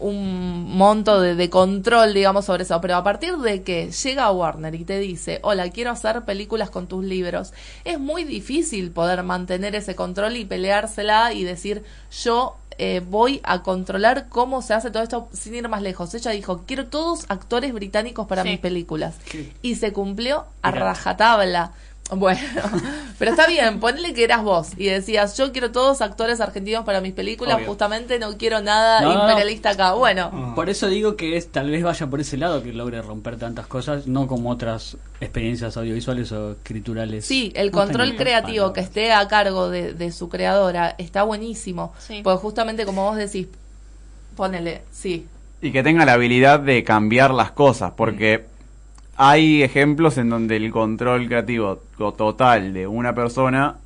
un monto de, de control, digamos, sobre eso. Pero a partir de que llega Warner y te dice, hola, quiero hacer películas con tus libros, es muy difícil poder mantener ese control y peleársela y decir, yo eh, voy a controlar cómo se hace todo esto sin ir más lejos. Ella dijo, quiero todos actores británicos para Sí. mis películas. Y se cumplió a rajatabla. Bueno, pero está bien, ponle que eras vos y decías, yo quiero todos actores argentinos para mis películas, Obvio. justamente no quiero nada No, no, no. imperialista acá. Bueno, Por eso digo que es tal vez vaya por ese lado que logre romper tantas cosas, no como otras experiencias audiovisuales o escriturales. Sí, el control creativo que esté a cargo de, de su creadora está buenísimo. Sí. Porque justamente como vos decís, ponele, sí. Y que tenga la habilidad de cambiar las cosas, porque hay ejemplos en donde el control creativo to- total de una persona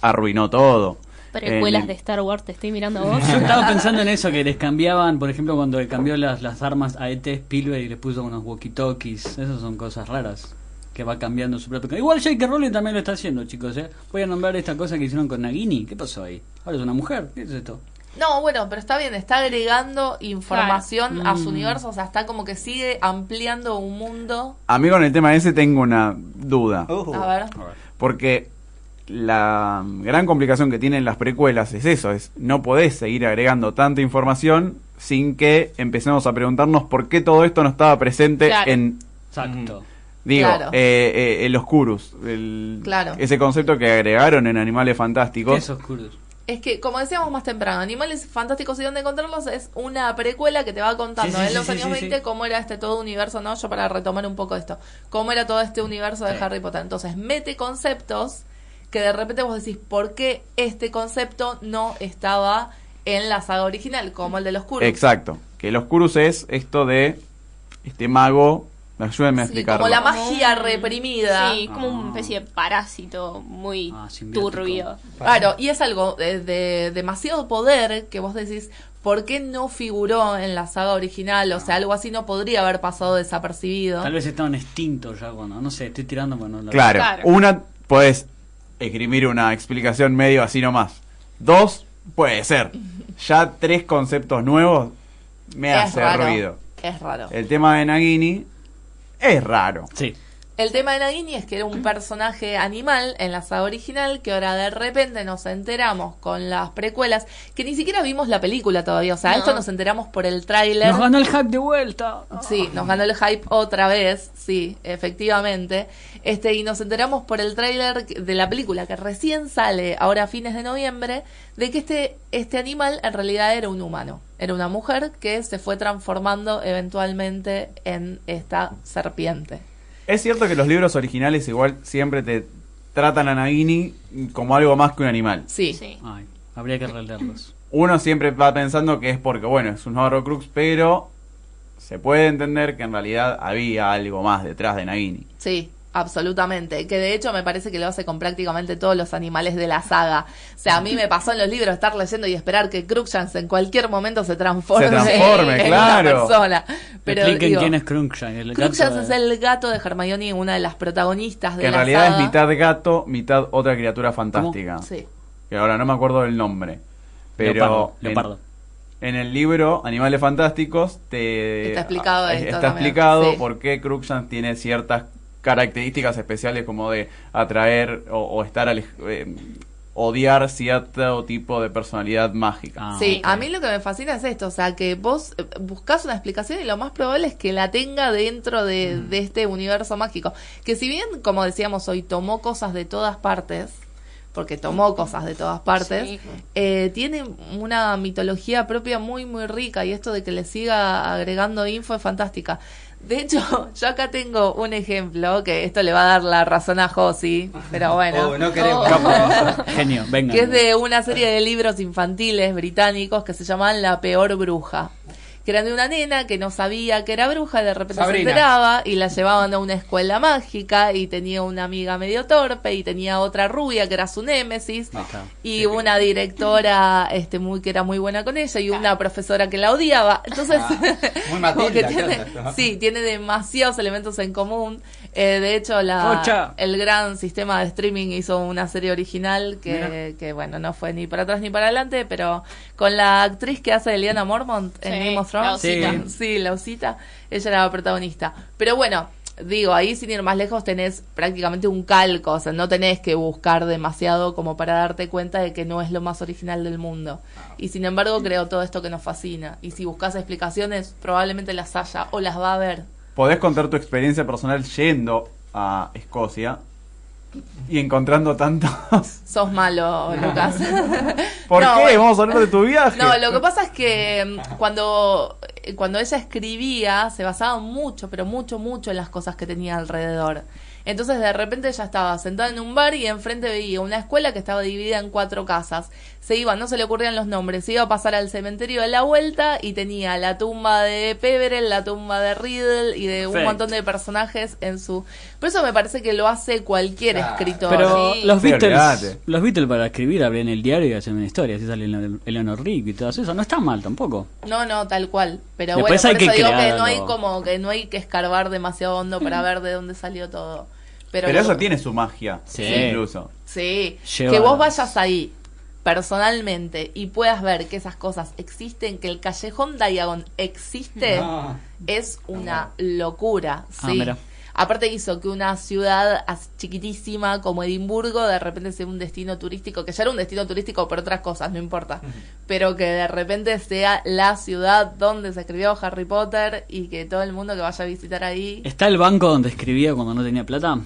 arruinó todo. Precuelas En- de Star Wars, te estoy mirando a vos. Yo estaba pensando en eso, que les cambiaban, por ejemplo, cuando le cambió las, las armas a ET Spielberg y les puso unos walkie-talkies. Esas son cosas raras. Que va cambiando su propio... Igual J.K. Rowling también lo está haciendo, chicos. ¿eh? Voy a nombrar esta cosa que hicieron con Nagini. ¿Qué pasó ahí? Ahora es una mujer. ¿Qué es esto? No, bueno, pero está bien, está agregando información Claro. a su Mm. universo, o sea, está como que sigue ampliando un mundo. A mí con el tema ese tengo una duda. Uh, A ver. Porque la gran complicación que tienen las precuelas es eso, es no podés seguir agregando tanta información sin que empecemos a preguntarnos por qué todo esto no estaba presente Claro. en, Exacto. digo, Claro. eh, eh, el Oscurus, el- Claro. ese concepto que agregaron en Animales ¿Qué Fantásticos. es Oscurus? Es que, como decíamos más temprano, Animales Fantásticos y dónde encontrarlos es una precuela que te va contando Sí, sí, en los sí, años sí, 20 sí. cómo era este todo universo, ¿no? Yo para retomar un poco esto, cómo era todo este universo de. Harry Potter. Entonces, mete conceptos que de repente vos decís, ¿por qué este concepto no estaba en la saga original? Como el de los Kurus. Exacto, que el Oscurus es esto de este mago, ayúdenme a Sí, explicarlo. como la Como magia un- reprimida. Sí, como una especie de parásito muy Ah, turbio. Claro, y es algo de, de demasiado poder que vos decís, ¿por qué no figuró en la saga original? O sea, algo así no podría haber pasado desapercibido. Tal vez estaban extintos ya cuando... No sé, estoy tirando... Bueno, la- Claro, Claro. una puedes escribir una explicación medio así nomás. Dos, puede ser. Ya tres conceptos nuevos me Es hace raro. ruido. Es raro. El tema de Nagini es raro. Sí. El tema de Nagini es que era un personaje animal en la saga original que ahora de repente nos enteramos con las precuelas que ni siquiera vimos la película todavía. O sea, No. esto nos enteramos por el tráiler. Nos ganó el hype de vuelta. Sí, nos ganó el hype otra vez, sí, efectivamente. Este, y nos enteramos por el tráiler de la película que recién sale ahora a fines de noviembre, de que este, este animal en realidad era un humano. Era una mujer que se fue transformando eventualmente en esta serpiente. Es cierto que los libros originales igual siempre te tratan a Nagini como algo más que un animal. Sí. Sí. Ay, habría que releerlos. Uno siempre va pensando que es porque, bueno, es un Horrocrux, pero se puede entender que en realidad había algo más detrás de Nagini. Sí, absolutamente. Que de hecho me parece que lo hace con prácticamente todos los animales de la saga. O sea, a mí me pasó en los libros estar leyendo y esperar que Crookshanks en cualquier momento se transforme, Se transforme, en claro. una persona. Pero Expliquen digo, quién es Crunkshank. El gato Crookshanks de- es el gato de Hermione, una de las protagonistas de Que en la realidad saga. es mitad gato, mitad otra criatura fantástica. Sí. Que ahora no me acuerdo del nombre. Pero Leopardo, en- leopardo. En, el libro Animales Fantásticos te Está explicado ah, esto está también, explicado sí. por qué Crookshanks tiene ciertas características especiales como de atraer o, o estar alej- eh, odiar cierto tipo de personalidad mágica. Ah, Sí, ok. a mí lo que me fascina es esto, o sea, que vos eh, buscas una explicación y lo más probable es que la tenga dentro de, Mm. de este universo mágico. Que si bien, como decíamos hoy, tomó cosas de todas partes, porque tomó cosas de todas partes, Sí. eh, tiene una mitología propia muy, muy rica y esto de que le siga agregando info es fantástica. De hecho, yo acá tengo un ejemplo, que esto le va a dar la razón a Josi, pero bueno. Oh, no queremos. Genio, venga. que es de una serie de libros infantiles británicos que se llaman La peor bruja. Que eran de una nena que no sabía que era bruja y de repente Sabrina. se enteraba y la llevaban a una escuela mágica y tenía una amiga medio torpe y tenía otra rubia que era su némesis. Y una directora este muy que era muy buena con ella y una profesora que la odiaba. Entonces Ah, muy sí tiene demasiados elementos en común Eh, de hecho la el gran sistema de streaming hizo una serie original que, que bueno no fue ni para atrás ni para adelante pero con la actriz que hace de Liana Mormont en Sí, Game of la Thrones osita. sí, sí la osita ella era la protagonista pero bueno digo, ahí sin ir más lejos tenés prácticamente un calco, o sea, no tenés que buscar demasiado como para darte cuenta de que no es lo más original del mundo. Y sin embargo creo todo esto que nos fascina. Y si buscas explicaciones, probablemente las haya o las va a haber. Podés contar tu experiencia personal yendo a Escocia y encontrando tantos. Sos malo, Lucas. ¿Por No, qué? Vamos a hablar de tu viaje. No, lo que pasa es que mm, cuando, eh, cuando ella escribía se basaba mucho, pero mucho, mucho en las cosas que tenía alrededor. Entonces de repente ella estaba sentada en un bar y enfrente veía una escuela que estaba dividida en cuatro casas. Se iba, no se le ocurrían los nombres, se iba a pasar al cementerio de la vuelta y tenía la tumba de Peverell, la tumba de Riddle y de un montón de personajes en su... Por eso me parece que lo hace cualquier Claro. escritor. Pero Sí. los Beatles, los Beatles para escribir abren el diario y hacen una historia, así sale Eleanor- Rigby y todo eso, no está mal tampoco. No, no, tal cual. Pero Después bueno, hay por que eso digo que no hay como que no hay que escarbar demasiado hondo para ver de dónde salió todo. Pero, Pero eso tiene su magia, Sí. incluso. Sí, que vos vayas ahí personalmente y puedas ver que esas cosas existen, que el callejón Diagon existe, No. es una locura, Ah, sí. Aparte hizo que una ciudad chiquitísima como Edimburgo de repente sea un destino turístico, que ya era un destino turístico por otras cosas, no importa, pero que de repente sea la ciudad donde se escribió Harry Potter y que todo el mundo que vaya a visitar ahí ¿Está el banco donde escribía cuando no tenía plata?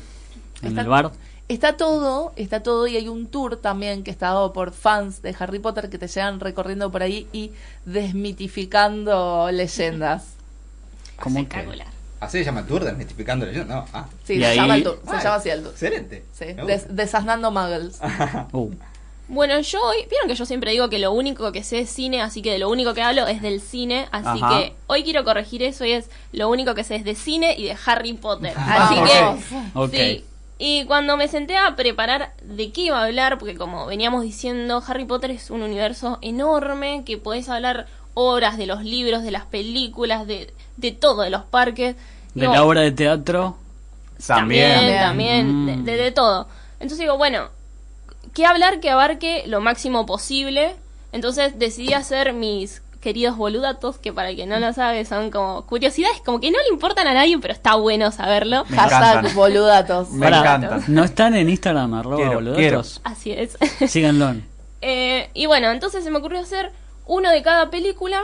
En Está- el bar. Está todo, está todo y hay un tour también que está dado por fans de Harry Potter que te llegan recorriendo por ahí y desmitificando leyendas. ¿Cómo que? Así se llama el tour, desmitificando leyenda. No, ah. Sí, se ahí- llama el tour, se llama así el tour. Excelente. Sí, des- desasnando muggles. Uh, Bueno, yo hoy, vieron que yo siempre digo que lo único que sé es cine, así que de lo único que hablo es del cine, así Ajá. que hoy quiero corregir eso y es lo único que sé es de cine y de Harry Potter. Ah, Así que sí. Y cuando me senté a preparar de qué iba a hablar, porque como veníamos diciendo, Harry Potter es un universo enorme que podés hablar horas de los libros, de las películas, de, de todo, de los parques. De Digo, la obra de teatro. También. también, también, Mm. de, de- de todo. Entonces digo, bueno, ¿qué hablar que abarque lo máximo posible? Entonces decidí hacer mis queridos boludatos, que para el que no lo sabe son como curiosidades, como que no le importan a nadie, pero está bueno saberlo. Me Hashtag boludatos. Me Pará, encantan. ¿No están en Instagram, arroba Quiero, boludatos? Así es. Síganlo. Eh, y bueno, entonces se me ocurrió hacer uno de cada película.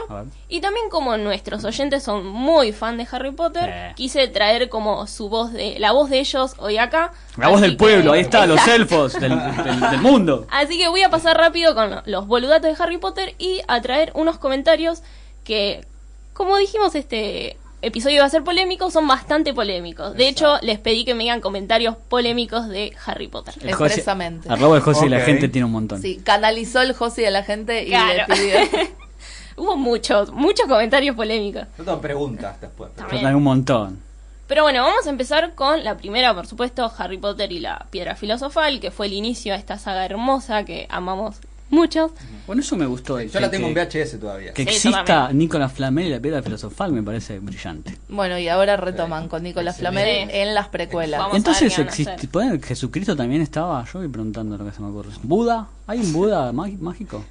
Y también como nuestros oyentes son muy fan de Harry Potter, Eh. quise traer como su voz de la voz de ellos hoy acá. La voz del pueblo, ahí está, los elfos del, del- del mundo. Así que voy a pasar rápido con los boludatos de Harry Potter y a traer unos comentarios que, como dijimos, este episodio va a ser polémico, son bastante polémicos. De hecho, les pedí que me digan comentarios polémicos de Harry Potter. El José- Expresamente. Arroba el José y la gente tiene un montón. Sí, canalizó el Josi a la gente y Claro. le pidió. Hubo muchos, muchos comentarios polémicos. Yo tengo preguntas después. pero- un montón. Pero bueno, vamos a empezar con la primera, por supuesto, Harry Potter y la Piedra Filosofal, que fue el inicio a esta saga hermosa que amamos muchos. Bueno, eso me gustó. Sí, yo la tengo en que, VHS todavía. que Sí, exista. Nicolás Flamel y la piedra filosofal me parece brillante. Bueno, y ahora retoman con Nicolás Flamel en las precuelas. Vamos Entonces existe, hacer. ¿puede- Jesucristo también estaba, yo voy preguntando lo que se me ocurre. ¿Buda? ¿Hay un Buda má- mágico?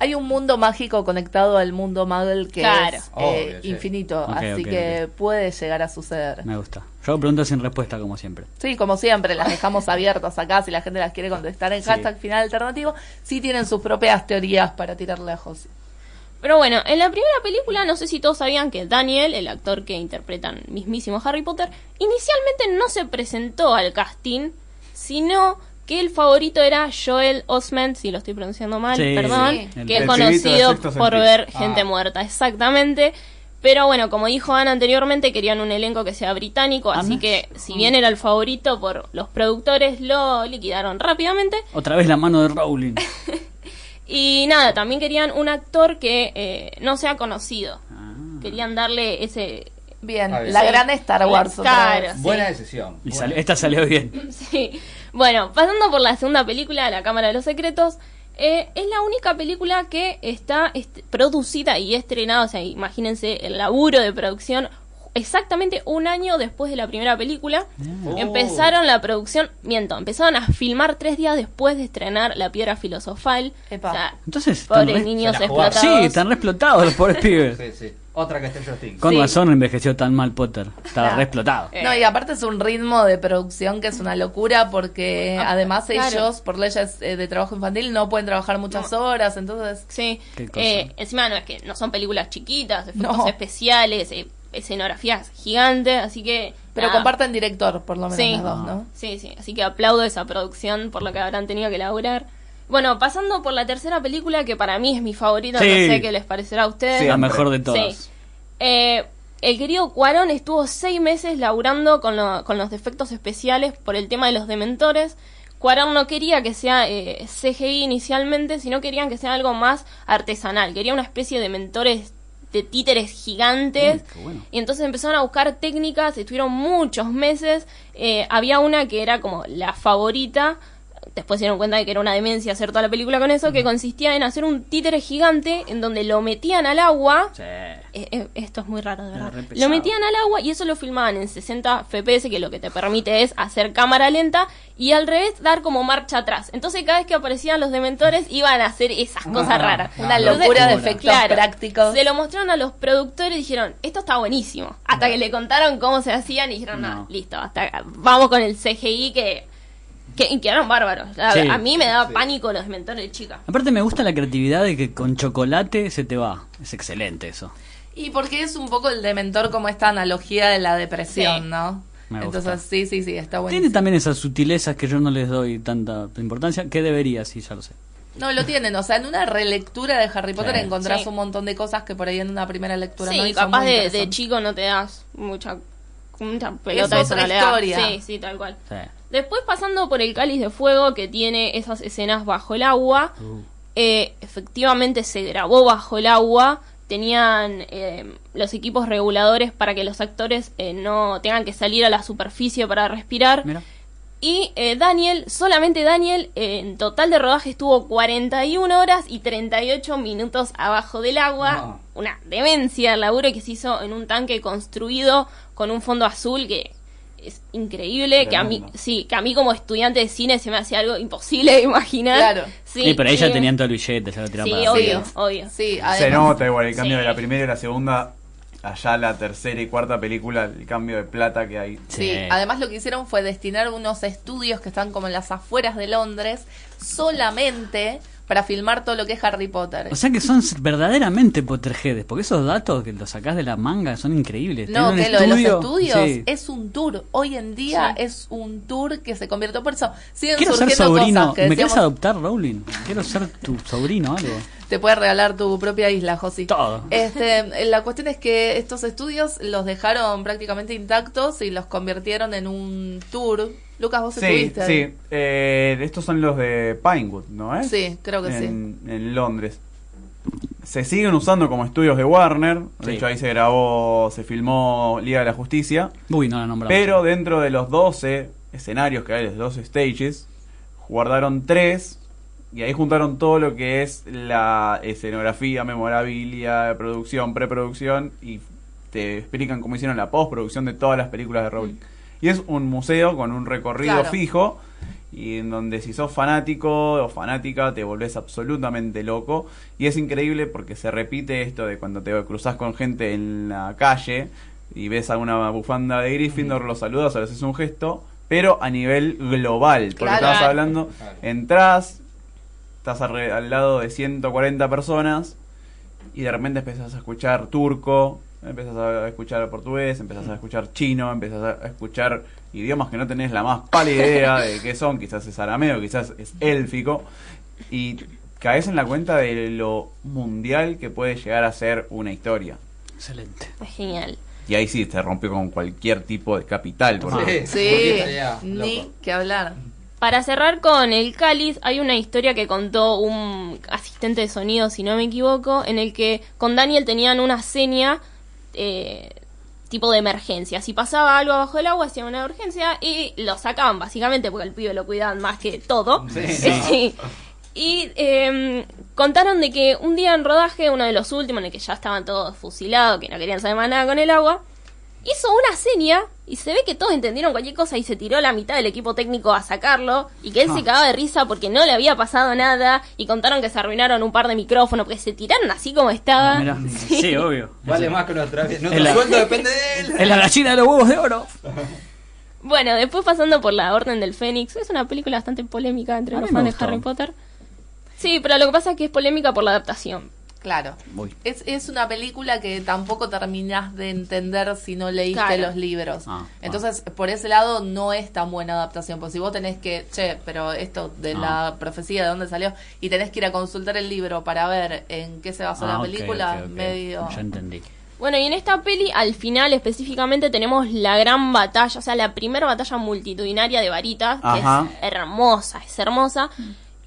Hay un mundo mágico conectado al mundo Muggle que Claro. es eh, sí. infinito, así que puede llegar a suceder. Me gusta. Yo hago preguntas sin respuesta, como siempre. Sí, como siempre, las dejamos abiertas acá si la gente las quiere contestar en Sí. hashtag final alternativo. Sí tienen sus propias teorías para tirarle a Josi. Pero bueno, en la primera película, no sé si todos sabían que Daniel, el actor que interpreta al mismísimo Harry Potter, inicialmente no se presentó al casting, sino que el favorito era Joel Osment, si lo estoy pronunciando mal, Sí, perdón, sí. El- que es el conocido por Sentido. ver gente Ah. muerta, exactamente. Pero bueno, como dijo Ana anteriormente, querían un elenco que sea británico, así Ana. que si bien era el favorito por los productores, lo liquidaron rápidamente. Otra vez la mano de Rowling. Y nada, también querían un actor que eh, no sea conocido. Ah. Querían darle ese... Bien, la Sí. gran Star Wars. Sí. Buena decisión. Y Buena. salió- esta salió bien. Sí. Bueno, pasando por la segunda película, La Cámara de los Secretos, eh, es la única película que está est- producida y estrenada, o sea, imagínense el laburo de producción exactamente un año después de la primera película. Oh. Empezaron la producción, miento, empezaron a filmar tres días después de estrenar La Piedra Filosofal. Epa. O sea, Entonces, pobres re- niños explotados. Sí, están re explotados los pobres pibes. Sí, sí. Otra que Stranger Things. Con Sí. razón envejeció tan mal Potter. Estaba Claro. re explotado. Eh. No, y aparte es un ritmo de producción que es una locura porque Ah, además claro. ellos, por leyes eh, de trabajo infantil, no pueden trabajar muchas horas, entonces... Sí, Qué cosa. eh, encima no es que no son películas chiquitas, efectos No. especiales, eh, escenografías gigantes, así que... Pero nada. comparten director, por lo menos Sí. las dos, ¿no? Sí, sí, así que aplaudo esa producción por lo que habrán tenido que laburar. Bueno, pasando por la tercera película, que para mí es mi favorita, Sí. no sé qué les parecerá a ustedes. Sí, la mejor de todas. Sí. Eh, el querido Cuarón estuvo seis meses laburando con, lo- con los defectos especiales por el tema de los dementores. Cuarón no quería que sea eh, CGI inicialmente, sino querían que sea algo más artesanal. Quería una especie de mentores de títeres gigantes. Bueno. Y entonces empezaron a buscar técnicas, estuvieron muchos meses. Eh, había una que era como la favorita. Después se dieron cuenta de que era una demencia hacer toda la película con eso, que consistía en hacer un títere gigante en donde lo metían al agua. Sí. Eh, eh, esto es muy raro, de verdad. Lo metían al agua y eso lo filmaban en 60 FPS, que lo que te permite es hacer cámara lenta y al revés dar como marcha atrás. Entonces cada vez que aparecían los dementores iban a hacer esas cosas raras. Una locura de efectos prácticos. Se lo mostraron a los productores y dijeron, esto está buenísimo. Hasta que le contaron cómo se hacían y dijeron, no, No. listo, hasta vamos con el CGI que, que quedaron bárbaros. A, Sí. a mí me daba Sí. pánico los dementores de chica. Aparte me gusta la creatividad de que con chocolate se te va. Es excelente eso. Y porque es un poco el dementor como esta analogía de la depresión, Sí. ¿no? Me gusta. Entonces, sí, sí, sí, está bueno. Tiene también esas sutilezas que yo no les doy tanta importancia, que debería, sí, ya lo sé. No, lo tienen. O sea, en una relectura de Harry Potter Sí. encontrás Sí. un montón de cosas que por ahí en una primera lectura no Sí, y son capaz muy de, chico no te das mucha, mucha pelota Es de otra historia. Sí, sí, tal cual. Sí. Después pasando por el cáliz de fuego que tiene esas escenas bajo el agua, Uh. eh, efectivamente se grabó bajo el agua, tenían eh, los equipos reguladores para que los actores eh, no tengan que salir a la superficie para respirar. Mira. Y eh, Daniel, solamente Daniel, eh, en total de rodaje estuvo 41 horas y 38 minutos abajo del agua. No. Una demencia el laburo que se hizo en un tanque construido con un fondo azul que es increíble, que a mí, sí, que a mí como estudiante de cine se me hace algo imposible de imaginar. Claro. Sí, Sí, pero ella eh, tenían todo el billete, se lo tiraron Sí, para obvio, arriba. obvio. Sí, Se nota igual el cambio Sí. de la primera y la segunda. Allá la tercera y cuarta película, el cambio de plata que hay. Sí, Sí. además lo que hicieron fue destinar unos estudios que están como en las afueras de Londres solamente para filmar todo lo que es Harry Potter. O sea que son verdaderamente Potterheads, porque esos datos que los sacás de la manga son increíbles. No, que lo de los estudio- estudios Sí. es un tour. Hoy en día Sí. es un tour que se convirtió. Por eso siguen Quiero ser surgiendo sobrino. cosas que ¿Me querés decíamos, adoptar, Rowling? Quiero ser tu sobrino algo. Te puedes regalar tu propia isla, Josi. Todo. Este, la cuestión es que estos estudios los dejaron prácticamente intactos y los convirtieron en un tour. Lucas, vos Sí, estuviste. sí. Eh, estos son los de Pinewood, ¿no es? Sí, creo que sí. en, En Londres. Se siguen usando como estudios de Warner. De Sí. hecho, ahí se grabó, se filmó Liga de la Justicia. Uy, no la nombramos. Pero dentro de los 12 escenarios que hay, los 12 stages, guardaron 3 y ahí juntaron todo lo que es la escenografía, memorabilia, producción, preproducción y te explican cómo hicieron la postproducción de todas las películas de Rowling. Y es un museo con un recorrido Claro. fijo y en donde si sos fanático o fanática te volvés absolutamente loco y es increíble porque se repite esto de cuando te cruzas con gente en la calle y ves a una bufanda de Gryffindor, los saludas, o le haces un gesto, pero a nivel global, porque Claro. estabas hablando, entras, estás al lado de 140 personas y de repente empezás a escuchar turco, empezás a escuchar portugués, empezás a escuchar chino, empezás a escuchar idiomas que no tenés la más pálida idea de qué son, quizás es arameo, quizás es élfico, y caes en la cuenta de lo mundial que puede llegar a ser una historia. Excelente. Es genial. Y ahí sí se rompió con cualquier tipo de capital. porque- Sí, Sí, ni que hablar. Para cerrar con el cáliz, hay una historia que contó un asistente de sonido, si no me equivoco, en el que con Daniel tenían una seña eh, tipo de emergencia. Si pasaba algo abajo del agua, hacían una urgencia y lo sacaban, básicamente, porque al pibe lo cuidaban más que todo. Sí. Sí. Y eh, contaron de que un día en rodaje, uno de los últimos, en el que ya estaban todos fusilados, que no querían saber más nada con el agua, hizo una seña y se ve que todos entendieron cualquier cosa y se tiró la mitad del equipo técnico a sacarlo y que él se Ah. cagaba de risa porque no le había pasado nada y contaron que se arruinaron un par de micrófonos porque se tiraron así como estaba. Ah. Sí, obvio. Vale más que nuestra vida. Nuestro Es la- sueldo depende de él. Es la gallina de los huevos de oro. Bueno, después pasando por La Orden del Fénix, es una película bastante polémica entre A los fans de. Harry Potter. Sí, pero lo que pasa es que es polémica por la adaptación. Claro. Es, es una película que tampoco terminás de entender si no leíste Claro. los libros. Ah, Entonces, por ese lado, no es tan buena adaptación. Porque si vos tenés que, che, pero esto de Ah. la profecía, ¿de dónde salió? Y tenés que ir a consultar el libro para ver en qué se basó Ah, la película, ok, ok. medio... Ya entendí. Bueno, y en esta peli, al final específicamente, tenemos la gran batalla, o sea, la primera batalla multitudinaria de varitas, que es hermosa, es hermosa.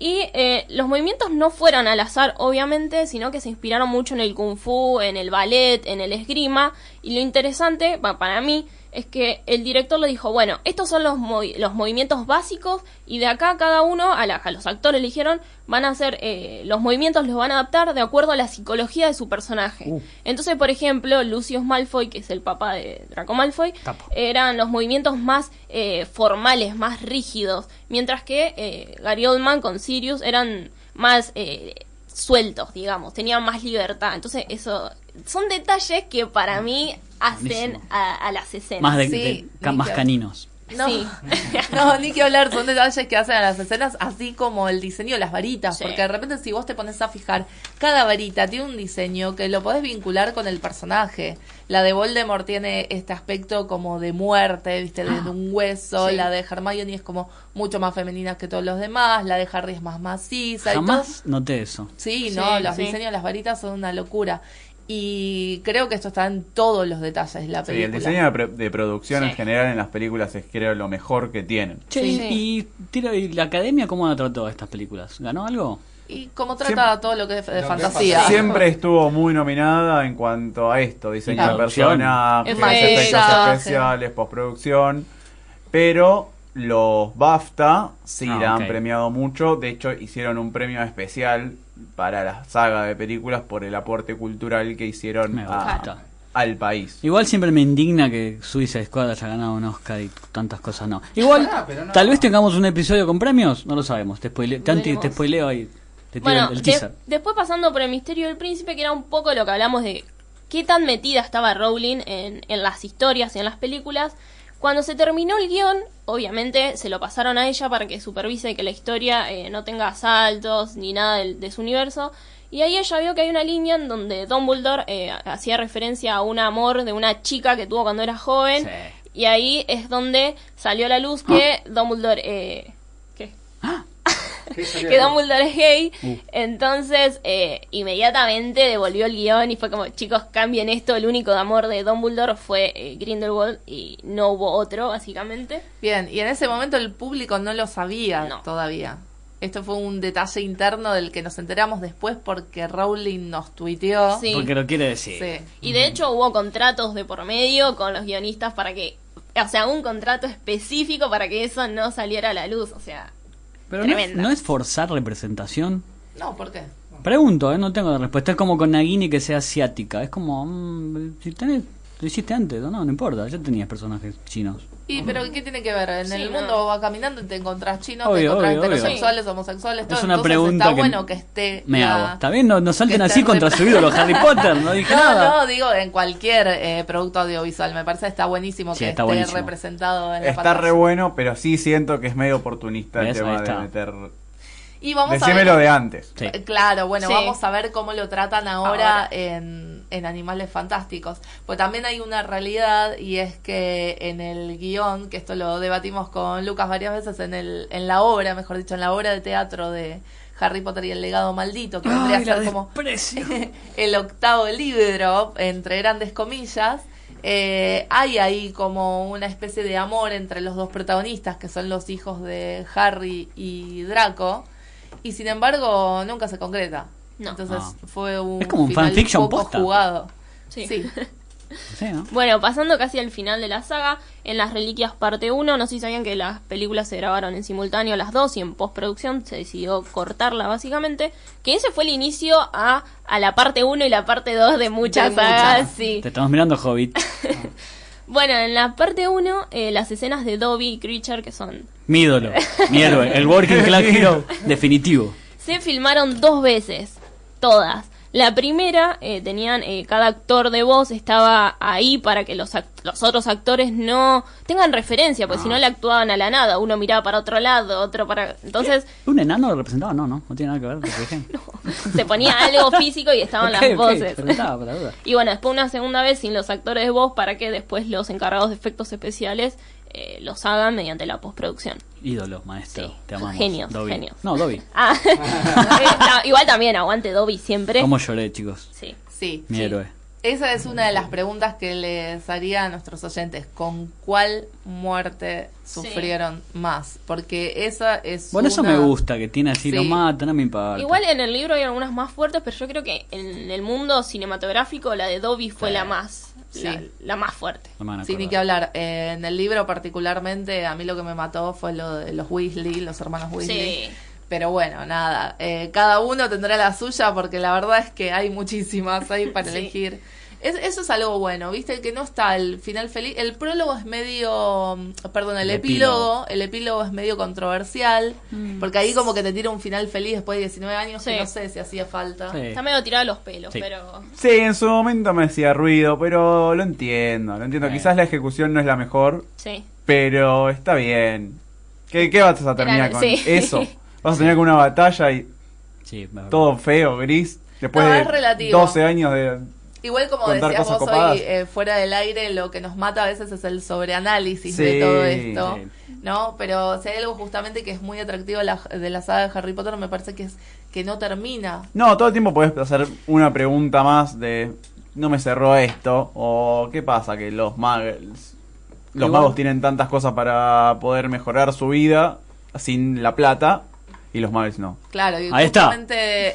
Y eh, los movimientos no fueron al azar, obviamente, sino que se inspiraron mucho en el kung fu, en el ballet, en el esgrima. Y lo interesante, pa- para mí, es que el director le dijo, bueno, estos son los, movi- los movimientos básicos y de acá cada uno, a, la- a los actores eligieron, van a hacer, eh, los movimientos los van a adaptar de acuerdo a la psicología de su personaje. Uh. Entonces, por ejemplo, Lucius Malfoy, que es el papá de Draco Malfoy, eran los movimientos más eh, formales, más rígidos, mientras que eh, Gary Oldman con Sirius eran más eh, sueltos, digamos, tenían más libertad. Entonces, eso son detalles que para mí hacen Buenísimo. a, a las escenas. Más, de, Sí, de- ca- ni más caninos. No, Sí. no, ni que hablar, son detalles que hacen a las escenas, así como el diseño de las varitas, Sí. porque de repente si vos te pones a fijar, cada varita tiene un diseño que lo podés vincular con el personaje. La de Voldemort tiene este aspecto como de muerte, viste, de, de un hueso, Sí. la de Hermione es como mucho más femenina que todos los demás, la de Harry es más maciza y todo. Jamás noté eso. Sí, Sí, no, los sí. diseños de las varitas son una locura. Y creo que esto está en todos los detalles de la Sí, el película. diseño de, pre- de producción Sí. en general en las películas es creo lo mejor que tienen. Che, Sí. y, tira- y la academia cómo la trató estas películas? ¿Ganó algo? Y como trata Siempre- todo lo que es de es fantasía. Siempre estuvo muy nominada en cuanto a esto, diseño de Producción. personajes, Efectos. especiales, postproducción, pero los BAFTA sí Ah, la han premiado mucho, de hecho hicieron un premio especial para la saga de películas por el aporte cultural que hicieron Me a, gusta. al país. Igual siempre me indigna que Suiza Squad haya ganado un Oscar y tantas cosas no. Igual, Ah, no. tal vez tengamos un episodio con premios, no lo sabemos. Te spoile- te, anti- te spoileo ahí. Te tiro Bueno, el, el de- teaser. después pasando por el misterio del príncipe, que era un poco lo que hablamos de qué tan metida estaba Rowling en, en las historias y en las películas. Cuando se terminó el guion, obviamente se lo pasaron a ella para que supervise que la historia eh, no tenga saltos ni nada del- de, su universo. Y ahí ella vio que hay una línea en donde Dumbledore eh, hacía referencia a un amor de una chica que tuvo cuando era joven. Sí. Y ahí es donde salió a la luz que Dumbledore... Eh, ¿Qué? ¿Qué salió que Dumbledore es gay. Uh. Entonces, eh, inmediatamente devolvió el guion y fue como, chicos, cambien esto. El único amor de Dumbledore fue eh, Grindelwald y no hubo otro, básicamente. Bien, y en ese momento el público no lo sabía No. todavía. Esto fue un detalle interno del que nos enteramos después porque Rowling nos tuiteó. Sí. Porque lo quiere decir. Sí. Y de hecho hubo contratos de por medio con los guionistas para que, o sea, un contrato específico para que eso no saliera a la luz. O sea, Pero no es, no es forzar representación. No, ¿por qué? Pregunto, ¿eh? no tengo la respuesta. Es como con Nagini que sea asiática. Es como, mm, si tenés, lo hiciste antes, no, no importa. Ya tenías personajes chinos. Y, pero ¿qué tiene que ver? En Sí, el no. mundo va caminando y te encontrás chinos, te encontrás obvio, obvio. heterosexuales, homosexuales, todo. Es una Entonces pregunta está que bueno que esté Me la- hago. Está bien, no, no salten así contra su ídolo Harry Potter. No dije No, nada. no, digo en cualquier eh, producto audiovisual. Me parece que está buenísimo Sí, que está esté buenísimo. representado en la Está pantalla. re bueno, pero sí siento que es medio oportunista el tema de meter... Y vamos a Decímelo ver. de antes. Sí. Claro, bueno, Sí. vamos a ver cómo lo tratan ahora, Ahora. En, en Animales Fantásticos. Pues también hay una realidad y es que en el guion, que esto lo debatimos con Lucas varias veces, en, el, en la obra, mejor dicho, en la obra de teatro de Harry Potter y el legado maldito, que vendría a ser como el octavo libro, entre grandes comillas, eh, hay ahí como una especie de amor entre los dos protagonistas, que son los hijos de Harry y Draco, y sin embargo nunca se concreta. No. Entonces Ah. fue un, Es como un final fanfiction poco posta. jugado. Sí. Sí. Sí, ¿no? Bueno, pasando casi al final de la saga, en Las Reliquias parte 1, no sé si sabían que las películas se grabaron en simultáneo las dos y en postproducción se decidió cortarla básicamente, que ese fue el inicio a, a la parte 1 y la parte 2 de muchas De muchas. sagas, sí. Te estamos mirando, Hobbit. Bueno, en la parte 1, eh, las escenas de Dobby y Creature, que son... Mi ídolo, mi héroe, el Working Class Hero definitivo. Se filmaron dos veces, todas. La primera, eh, tenían, eh, cada actor de voz estaba ahí para que los, los otros actores no tengan referencia, porque si no le actuaban a la nada, uno miraba para otro lado, otro para... Entonces ¿Un enano lo representaba? No, no, no tiene nada que ver. se ponía algo físico y estaban las voces. preguntaba por la duda. Y bueno, después una segunda vez sin los actores de voz para que después los encargados de efectos especiales eh, los hagan mediante la postproducción. Ídolo, maestro. Sí, Te amamos. genios, Dobby. genios. No, Dobby. Ah, no, igual también aguante Dobby siempre. ¿Cómo lloré, chicos? Sí. Sí. Mi sí. héroe. Esa es una de las preguntas que les haría a nuestros oyentes. ¿Con cuál muerte sufrieron más? Porque esa es Bueno, eso me gusta, que tiene así, Sí. lo mata, no me importa. Igual en el libro hay algunas más fuertes, pero yo creo que en el mundo cinematográfico la de Dobby fue Sí. la más Sí. la, la más fuerte. No Sí, ni que hablar. Eh, en el libro particularmente, a mí lo que me mató fue lo de los Weasley, los hermanos Weasley. Sí. Pero bueno, nada, eh, cada uno tendrá la suya porque la verdad es que hay muchísimas ahí para Sí. elegir. Es- eso es algo bueno, ¿viste? Que no está el final feliz. El prólogo es medio, mm, perdón, el, El epílogo, epílogo. el epílogo es medio controversial, porque ahí como que te tira un final feliz después de 19 años, que no sé si hacía falta. Sí. Está medio tirado a los pelos, Sí. pero Sí, en su momento me hacía ruido, pero lo entiendo, lo entiendo. Quizás la ejecución no es la mejor, sí. pero está bien. ¿Qué, qué vas a terminar Era- con sí. eso? Vas a terminar con una batalla y Sí, todo feo, gris, después No, de es relativo. 12 años de... Igual como Contar decías vos copadas. hoy eh, fuera del aire, lo que nos mata a veces es el sobreanálisis Sí, de todo esto. ¿no? Pero si hay algo justamente que es muy atractivo de la, de la saga de Harry Potter, me parece que es que no termina. No, todo el tiempo podés hacer una pregunta más de... No me cerró esto, o ¿qué pasa? Que los magos... Los magos tienen tantas cosas para poder mejorar su vida sin la plata y los magos no. Claro, y Ahí está.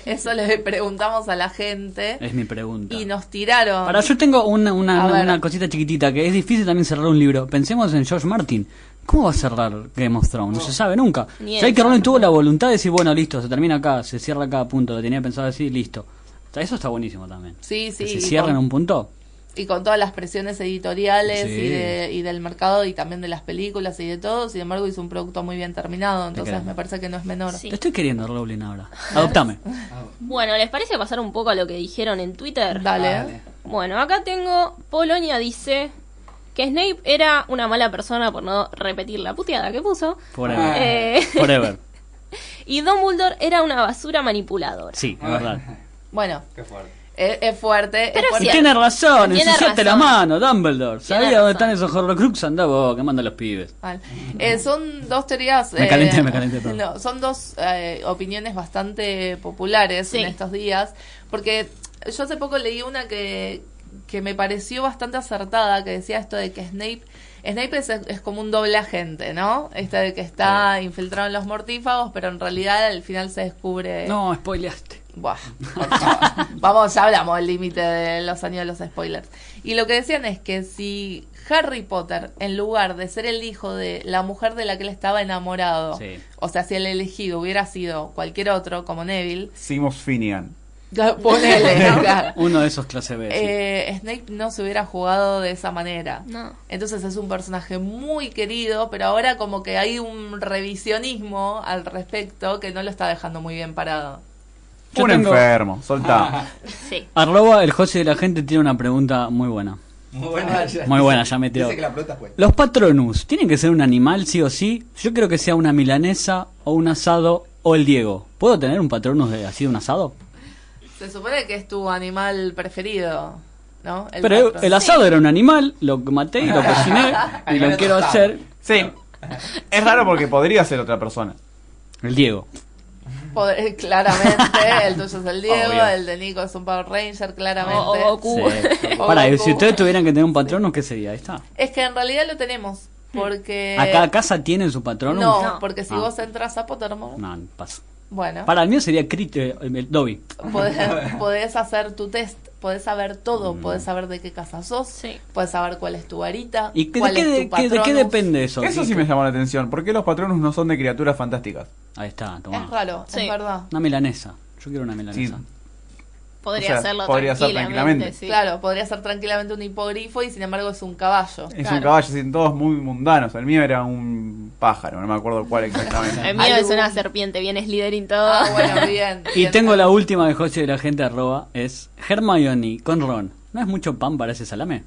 eso le preguntamos a la gente Es mi pregunta. y nos tiraron. Ahora, yo tengo una, una, una- cosita chiquitita que es difícil también cerrar un libro. Pensemos en George Martin. ¿Cómo va a cerrar Game of Thrones? No, se sabe nunca. Él que Rowling tuvo la voluntad de decir, bueno, listo, se termina acá, se cierra acá, punto. Lo tenía pensado así, listo. O sea, Eso está buenísimo también. Sí, sí. que se cierra en un punto. Y con todas las presiones editoriales Sí. y, de- y del mercado y también de las películas y de todo, sin embargo hizo un producto muy bien terminado, entonces me parece que no es menor. Sí. Te estoy queriendo, Rowling, ahora. Adoptame. Bueno, ¿les parece pasar un poco a lo que dijeron en Twitter? Dale. Dale. Bueno, acá tengo. Polonia dice que Snape era una mala persona por no repetir la puteada que puso. Forever. Eh, Forever. y Dumbledore era una basura manipuladora. Sí, es verdad. Bueno, Qué fuerte. Es, es fuerte. Pero es fuerte. Y tiene razón, Tiene la mano, Dumbledore. ¿Sabía dónde están esos Horrocrux? Anda vos, que manda a los pibes. Eh, son dos teorías. Me eh, calenté, me calenté, perdón. no, son dos eh, opiniones bastante populares Sí. en estos días. Porque yo hace poco leí una que, que me pareció bastante acertada, que decía esto de que Snape. Snape es, es como un doble agente, ¿no? Este de que está infiltrado en los mortífagos, pero en realidad al final se descubre. No, spoileaste. Buah, por favor. Vamos, ya hablamos del límite de los años de los spoilers. Y lo que decían es que si Harry Potter, en lugar de ser el hijo de la mujer de la que él estaba enamorado, Sí. o sea, si el elegido hubiera sido cualquier otro, como Neville, Simos Finian. ponele. Uno de esos clase B. sí. Eh, Snape no se hubiera jugado de esa manera. No. Entonces es un personaje muy querido, pero ahora como que hay un revisionismo al respecto que no lo está dejando muy bien parado. Yo un tengo- enfermo, soltá. Sí. Arroba el José de la gente tiene una pregunta muy buena. Muy buena. ya. Muy buena, ya me tiró. Dice que la fue. Los patronus, ¿tienen que ser un animal sí o sí? Yo creo que sea una milanesa o un asado o el Diego. ¿Puedo tener un patronus de así de un asado? Se supone que es tu animal preferido, ¿no? El Pero patrón. el asado era un animal, lo maté y lo cociné y Animal lo quiero tostado. hacer Sí. Es raro porque podría ser otra persona. el Diego. Poder- claramente, el tuyo es el Diego, Obvio. el de Nico es un Power Ranger, claramente. O- o Goku. Sí. O Para, y Goku. si ustedes tuvieran que tener un patronus, ¿qué sería? Ahí está. Es que en realidad lo tenemos, porque... ¿A cada casa tienen su patronus? No, No. porque si Ah. vos entras a Pottermore, No, paso. bueno, Para el mío sería Crit, eh, el Dobby. podés, podés hacer tu test, podés saber todo, Mm. podés saber de qué casa sos, Sí. podés saber cuál es tu varita, ¿Y de cuál qué, es tu de, qué- de qué depende eso? Eso ¿Qué- sí me llamó la atención. ¿Por qué los patronus no son de criaturas fantásticas? Ahí está, tomá. Es raro, Sí. es verdad. Una milanesa. Yo quiero una milanesa. Sí. Podría O sea, hacerlo podría ser tranquilamente. tranquilamente. sí. Claro, podría ser tranquilamente un hipogrifo y sin embargo es un caballo. Es Claro. un caballo, sin todos muy mundanos. El mío era un pájaro, no me acuerdo cuál exactamente. El mío Algún- es una serpiente, bien Slytherin todo. Ah, bueno, bien. Y bien. tengo la última de José de la gente arroba, es Hermione con Ron. ¿No es mucho pan para ese salame?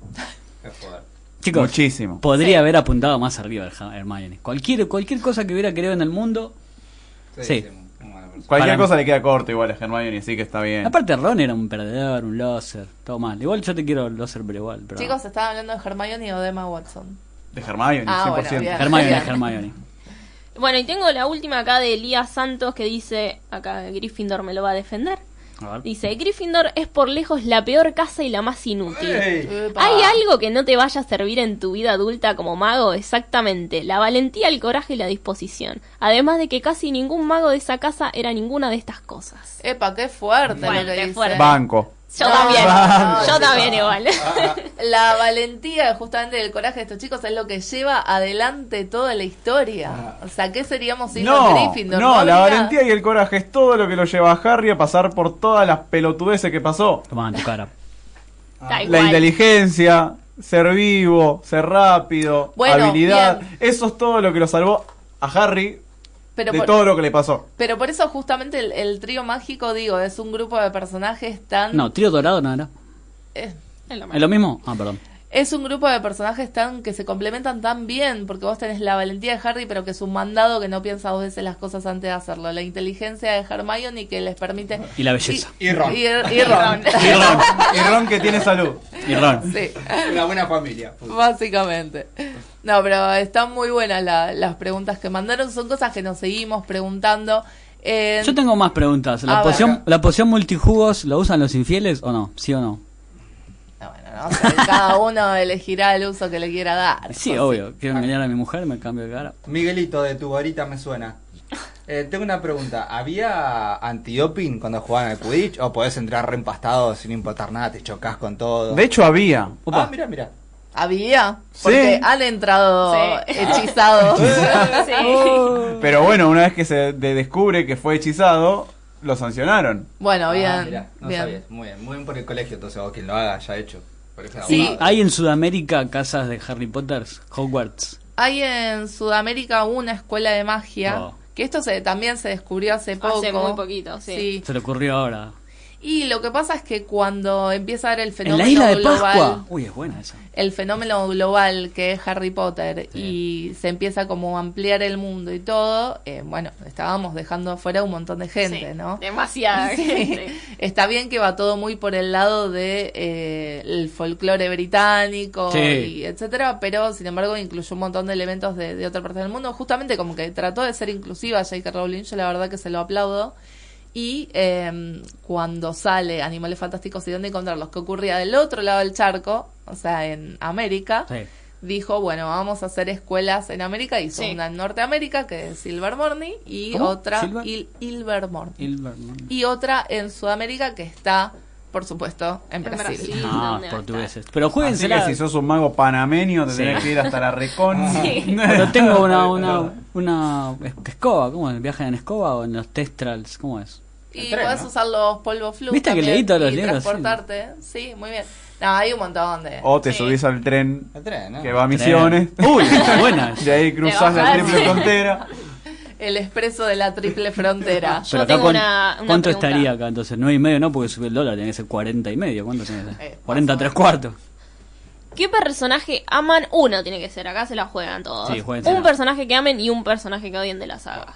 Chicos, Muchísimo. podría Sí. haber apuntado más arriba el Hermione. Cualquier, cualquier cosa que hubiera querido en el mundo. Sí. Cualquier mí. cosa le queda corto igual a Hermione, así que está bien. Aparte Ron era un perdedor, un loser, todo mal. Igual yo te quiero loser, pero igual. Pero... Chicos, ¿estaban hablando de Hermione o de Emma Watson? De Hermione, Ah, 100%. bueno, bien. Hermione, Bien. Hermione. Bueno, y tengo la última acá de Elías Santos que dice, acá Gryffindor me lo va a defender. Dice, Gryffindor es por lejos la peor casa y la más inútil. ¿Hay algo que no te vaya a servir en tu vida adulta como mago? Exactamente, la valentía, el coraje y la disposición. Además de que casi ningún mago de esa casa era ninguna de estas cosas. Epa, qué fuerte Bueno, lo que qué dice. fuerte. Banco. Yo No, también, no, yo no, también igual. La valentía justamente del coraje de estos chicos es lo que lleva adelante toda la historia. O sea, ¿qué seríamos sin No, Gryffindor? no, la valentía y el coraje es todo lo que lo lleva a Harry a pasar por todas las pelotudeces que pasó. Tu cara. Tal La inteligencia, ser vivo, ser rápido, Bueno, habilidad. bien. Eso es todo lo que lo salvó a Harry Pero de por, todo lo que le pasó. pero por eso justamente el, el trío mágico, digo, es un grupo de personajes tan... No, trío dorado no era. Es, Es lo ¿Es lo mismo? Ah, perdón. Es un grupo de personajes tan que se complementan tan bien, porque vos tenés la valentía de Harry, pero que es un mandado que no piensa dos veces las cosas antes de hacerlo. La inteligencia de Hermione que les permite... Y la belleza. Y, Y Ron. y- y Ron. Y Ron, y Ron que tiene salud. Y Ron. Sí. Una buena familia. Básicamente. No, pero están muy buenas la- las preguntas que mandaron. Son cosas que nos seguimos preguntando. Eh, Yo tengo más preguntas. ¿La ver. poción, ¿La poción multijugos la usan los infieles o no? ¿Sí o no? No, cada uno elegirá el uso que le quiera dar. Sí, Pues obvio. Quiero engañar a mi mujer, me cambio de cara. Miguelito de tu varita me suena. Eh, tengo una pregunta. ¿Había antidoping cuando jugaban al Quidditch? ¿O podés entrar reempastado sin importar nada? Te chocas con todo. De hecho, había. Opa. Ah, mira, mira. Había, porque Sí. han entrado Sí. hechizados. Sí. Pero bueno, una vez que se de- descubre que fue hechizado, lo sancionaron. bueno, bien, Ah, mirá, no bien. sabía. Muy bien, muy bien por el colegio, entonces, o quien lo haga, ya hecho. Sí. ¿Hay en Sudamérica casas de Harry Potter? Hogwarts. Hay en Sudamérica una escuela de magia. Oh. Que esto se, también se descubrió hace poco. Hace muy poquito, sí. Se le ocurrió ahora. Y lo que pasa es que cuando empieza a ver el En fenómeno la isla de global, Pascua. Uy, es buena esa. el fenómeno global que es Harry Potter Sí. y se empieza como a ampliar el mundo y todo, eh, bueno, estábamos dejando afuera un montón de gente, Sí, ¿no? Demasiada Sí. gente. Está bien que va todo muy por el lado de eh, el folclore británico Sí. y etcétera, pero sin embargo incluyó un montón de elementos de, de otra parte del mundo, justamente como que trató de ser inclusiva J.K. Rowling, yo la verdad que se lo aplaudo. Y eh, cuando sale Animales Fantásticos y dónde encontrarlos, que ocurría del otro lado del charco, o sea, en América, Sí. dijo, bueno, vamos a hacer escuelas en América, hizo Sí. una en Norteamérica, que es Silvermorny, y ¿Cómo? otra, ¿Silver? Y otra en Sudamérica que está, por supuesto, en En Brasil. Brasil. Ah, ¿Dónde va a portugueses. Pero Así que si sos un mago panameño te Sí. tenés que ir hasta la recon. Pero tengo una, una, una es- escoba. ¿Cómo es? ¿Viajan en escoba o en los testrals? ¿Cómo es? Y tren, podés ¿no? usar los polvos flu ¿Viste que leí todos los y libros? transportarte. Sí. muy bien. No, hay un montón de... O te Sí. subís al tren El tren, ¿no? que va a Misiones. Uy, está buena. De ahí cruzás la triple frontera. El expreso de la triple frontera. Yo Pero acá, tengo ¿cuán- una- una ¿cuánto pregunta. estaría acá entonces? 9 y medio no, porque subió el dólar, tiene que ser 40 y medio. ¿Cuánto tiene que Eh, ser? 40 tres cuartos. ¿Qué personaje aman? Uno tiene que ser, acá se la juegan todos. Sí, un personaje que amen y un personaje que odien de la saga.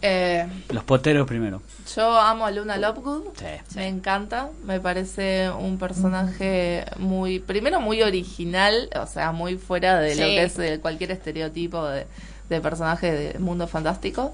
Eh, Los poteros primero. yo amo a Luna Lovegood. Sí. Me encanta, me parece un personaje muy, primero muy original, o sea, muy fuera de lo que es de cualquier estereotipo de, de personaje de mundo fantástico.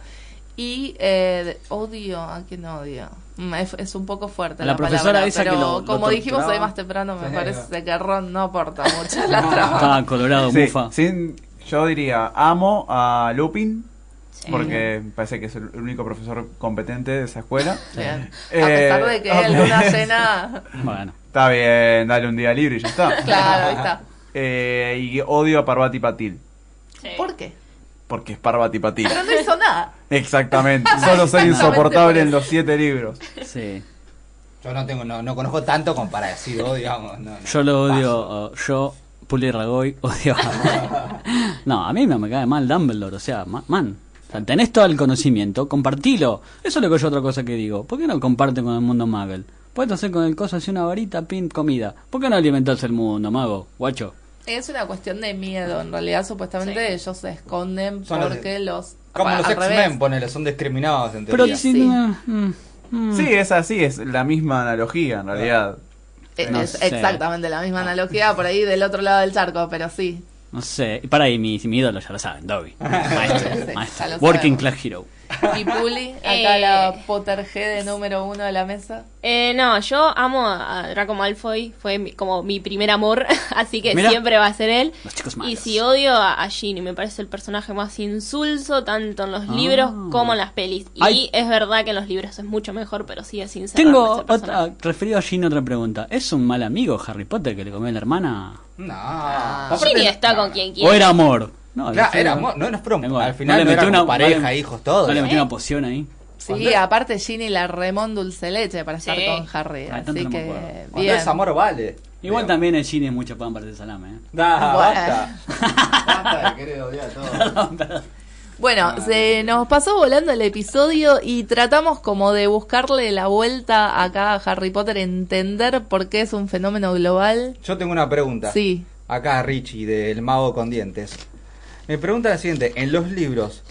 Y eh, odio, ¿a quién odio? Mm, Es, es un poco fuerte A la la, profesora palabra, esa que pero lo como dijimos hoy torturaba. más temprano, me Sí. parece que Ron no aporta mucho a la trama. Estaba colorado, Sí, mufa. sin- yo diría, amo a Lupin. Sí. Porque me parece que es el único profesor competente de esa escuela. Bien. Eh, a pesar de que ok. en luna llena, Bueno. Está bien, dale un día libre y ya está. claro, ahí está. Eh, y odio a Parvati Patil. Sí. ¿Por qué? Porque es Parvati Patil. Pero no hizo nada. Exactamente. Solo ser insoportable por en los siete libros. Sí. Yo no tengo, no, no conozco tanto como para decir odio, digamos. No, no. Yo lo odio. uh, yo, Puli Ragoy, odio. a- no, a mí me, me cae mal Dumbledore. O sea, ma- man. o sea, tenés todo el conocimiento, compartilo. Eso es lo que yo otra cosa que digo. ¿Por qué no comparten con el mundo Muggle? Puedes hacer con el coso así una varita, pin, comida. ¿Por qué no alimentás el mundo, mago? Guacho. Es una cuestión de miedo. En realidad, supuestamente Sí. ellos se esconden Son porque los. Como los. X-Men, ponele, son discriminados en Pero teoría. sí, Sí. mm, mm. Sí, es así, es la misma analogía en realidad. Eh, No es exactamente la misma analogía por ahí del otro lado del charco, pero sí. No sé. Y para ahí, mi, mi ídolo ya lo saben, Dobby. Maestro, Working sabemos. Class Hero. Y Puli, acá Eh. la Potterhead de número uno de la mesa. Eh, no, yo amo a Draco Malfoy, fue mi- como mi primer amor, así que Mira. siempre va a ser él. Los chicos Y malos. si odio a, a Ginny, me parece el personaje más insulso, tanto en los Ah. libros como en las pelis. Y Ay. es verdad que en los libros es mucho mejor, pero sigue sin ser Tengo otra, referido a Ginny, otra pregunta. ¿Es un mal amigo Harry Potter que le comió a la hermana? No. Ginny está no. con quien quiere. ¿O era amor? No, Claro, era amor, no, no al final le metió una- pareja, no le- hijos, todo. No le ¿eh? metió una poción ahí. Sí, aparte Ginny la remón dulce leche para estar Sí. con Harry. Tanto así no que. Cuando bien. es amor vale. Igual también el Ginny es mucho pan para el salame. ¿eh? Da, Bueno. basta. Basta de querer odiar todo. Bueno, Ah, se nos pasó volando el episodio y tratamos como de buscarle la vuelta acá a Harry Potter, entender por qué es un fenómeno global. Yo tengo una pregunta. Sí. Acá Richie, del mago con dientes. Me pregunta la siguiente, en los libros,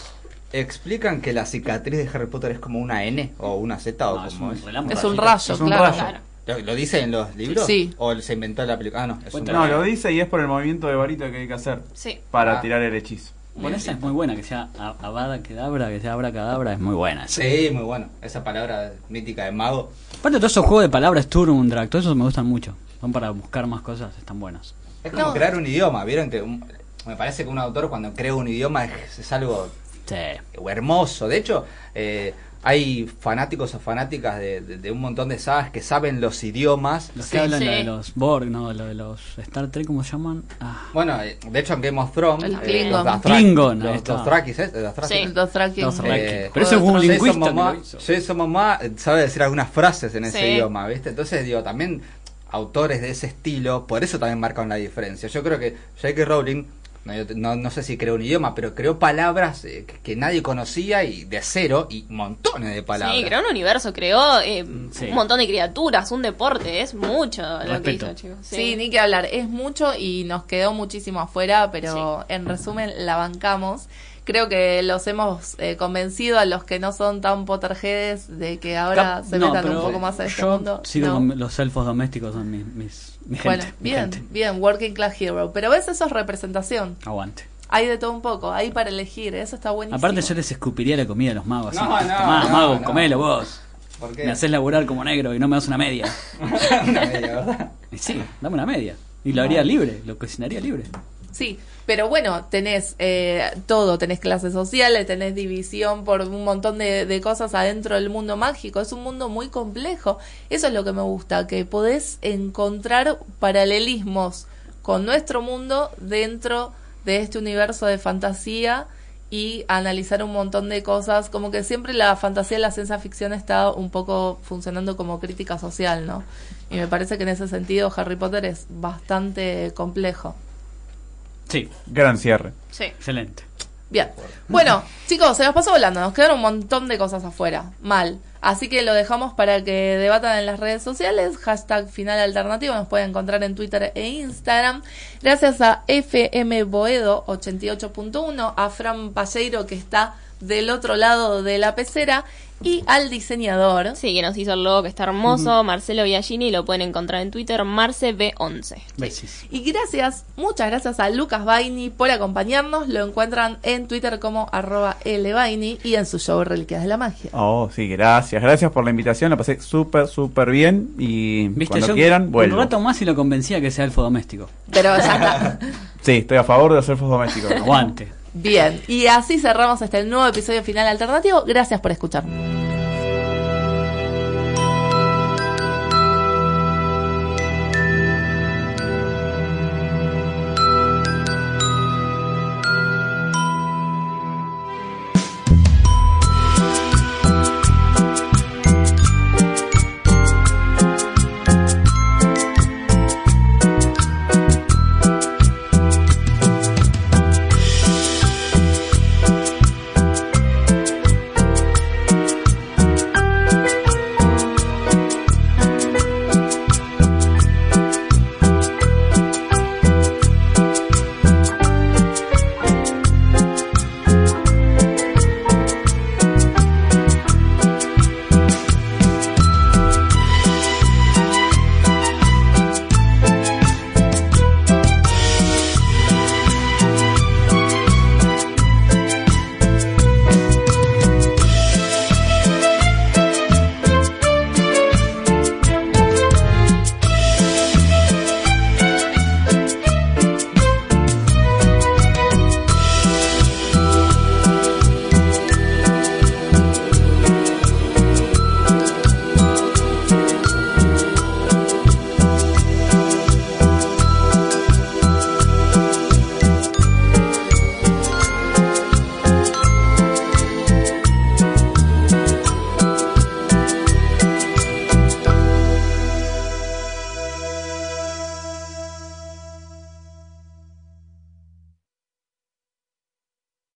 ¿explican que la cicatriz de Harry Potter es como una N o una Z o No, es como un es? un rayo, Es un claro. rayo. Claro. ¿Lo, lo dice en los libros? Sí. ¿O se inventó la película? Ah, no, es un No, rayo. lo dice y es por el movimiento de varita que hay que hacer Sí. para Ah. tirar el hechizo. Bueno, esa es muy buena, que sea a- Avada Kedavra, que sea Abra Cadabra, es muy buena. esa. Sí, muy bueno. Esa palabra mítica de mago. Aparte, todos esos juegos de palabras, Turm, Drag, todos esos me gustan mucho. Son para buscar más cosas, están buenos. Es como No. crear un idioma, ¿vieron? que un- Me parece que un autor cuando crea un idioma es, es algo Sí. hermoso. De hecho, eh, hay fanáticos o fanáticas de, de- de un montón de sagas que saben los idiomas. Los Sí, que hablan sí. lo de los Borg, ¿no? Lo de los Star Trek, ¿cómo se llaman? Ah, Bueno, eh, de hecho en Game of Thrones, eh, Klingon. los Klingon, ahí los. Dothrakis, ¿eh? Dothrakis. Sí. Eh, Pero ese es un lingüista hizo. Jason eh, sabe decir algunas frases en ese Sí. idioma, ¿viste? Entonces, digo, también autores de ese estilo, por eso también marcan la diferencia. Yo creo que J.K. Rowling, no, yo te- no, no sé si creó un idioma, pero creó palabras eh, que, que nadie conocía y de cero y montones de palabras. Sí, creó un universo, creó eh, Sí. un montón de criaturas, un deporte, es mucho lo que Respeto. hizo, chicos. Sí. ni que hablar. Es mucho y nos quedó muchísimo afuera, pero en resumen la bancamos. Creo que los hemos eh, convencido a los que no son tan Potterheads de que ahora se No, metan un poco más a este yo mundo. sigo No. con los elfos domésticos, son mis, mis, mi Bueno, gente. mi bien, gente. bien, Working Class Hero. Pero ves, eso es representación. Aguante. Hay de todo un poco, hay para elegir, eso está buenísimo. Aparte yo les escupiría la comida a los magos. así. No, no, Tomá, no, mago, no. comelo vos. ¿Por qué? Me haces laburar como negro y no me das una media. Una media, ¿verdad? Y sí, dame una media. Y lo haría libre, lo cocinaría libre. Sí, pero bueno, tenés eh, todo, tenés clases sociales, tenés división por un montón de, de cosas adentro del mundo mágico, es un mundo muy complejo, eso es lo que me gusta, que podés encontrar paralelismos con nuestro mundo dentro de este universo de fantasía y analizar un montón de cosas, como que siempre la fantasía y la ciencia ficción está un poco funcionando como crítica social, ¿no? Y me parece que en ese sentido Harry Potter es bastante complejo. Sí, Gran cierre. Sí. excelente. Bien. Bueno, chicos, se nos pasó volando. Nos quedaron un montón de cosas afuera. Mal. Así que lo dejamos para que debatan en las redes sociales. Hashtag final alternativo. Nos pueden encontrar en Twitter e Instagram. Gracias a FM Boedo 88.1, a Fran Palleiro que está del otro lado de la pecera y al diseñador. Sí, que nos hizo el logo que está hermoso, Marcelo Biagini, lo pueden encontrar en Twitter, MarceB11. Besis. Y gracias, muchas gracias a Lucas Baini por acompañarnos. Lo encuentran en Twitter como arroba lbaini y en su show Reliquias de la Magia. Oh, sí, gracias. Gracias por la invitación. La pasé súper, súper bien. Y Viste, cuando yo quieran, un vuelvo. rato más y lo convencía que sea elfo doméstico. Pero ya está. Sí, estoy a favor de los elfos domésticos. Aguante. Bien, y así cerramos este nuevo episodio final alternativo. Gracias por escucharnos.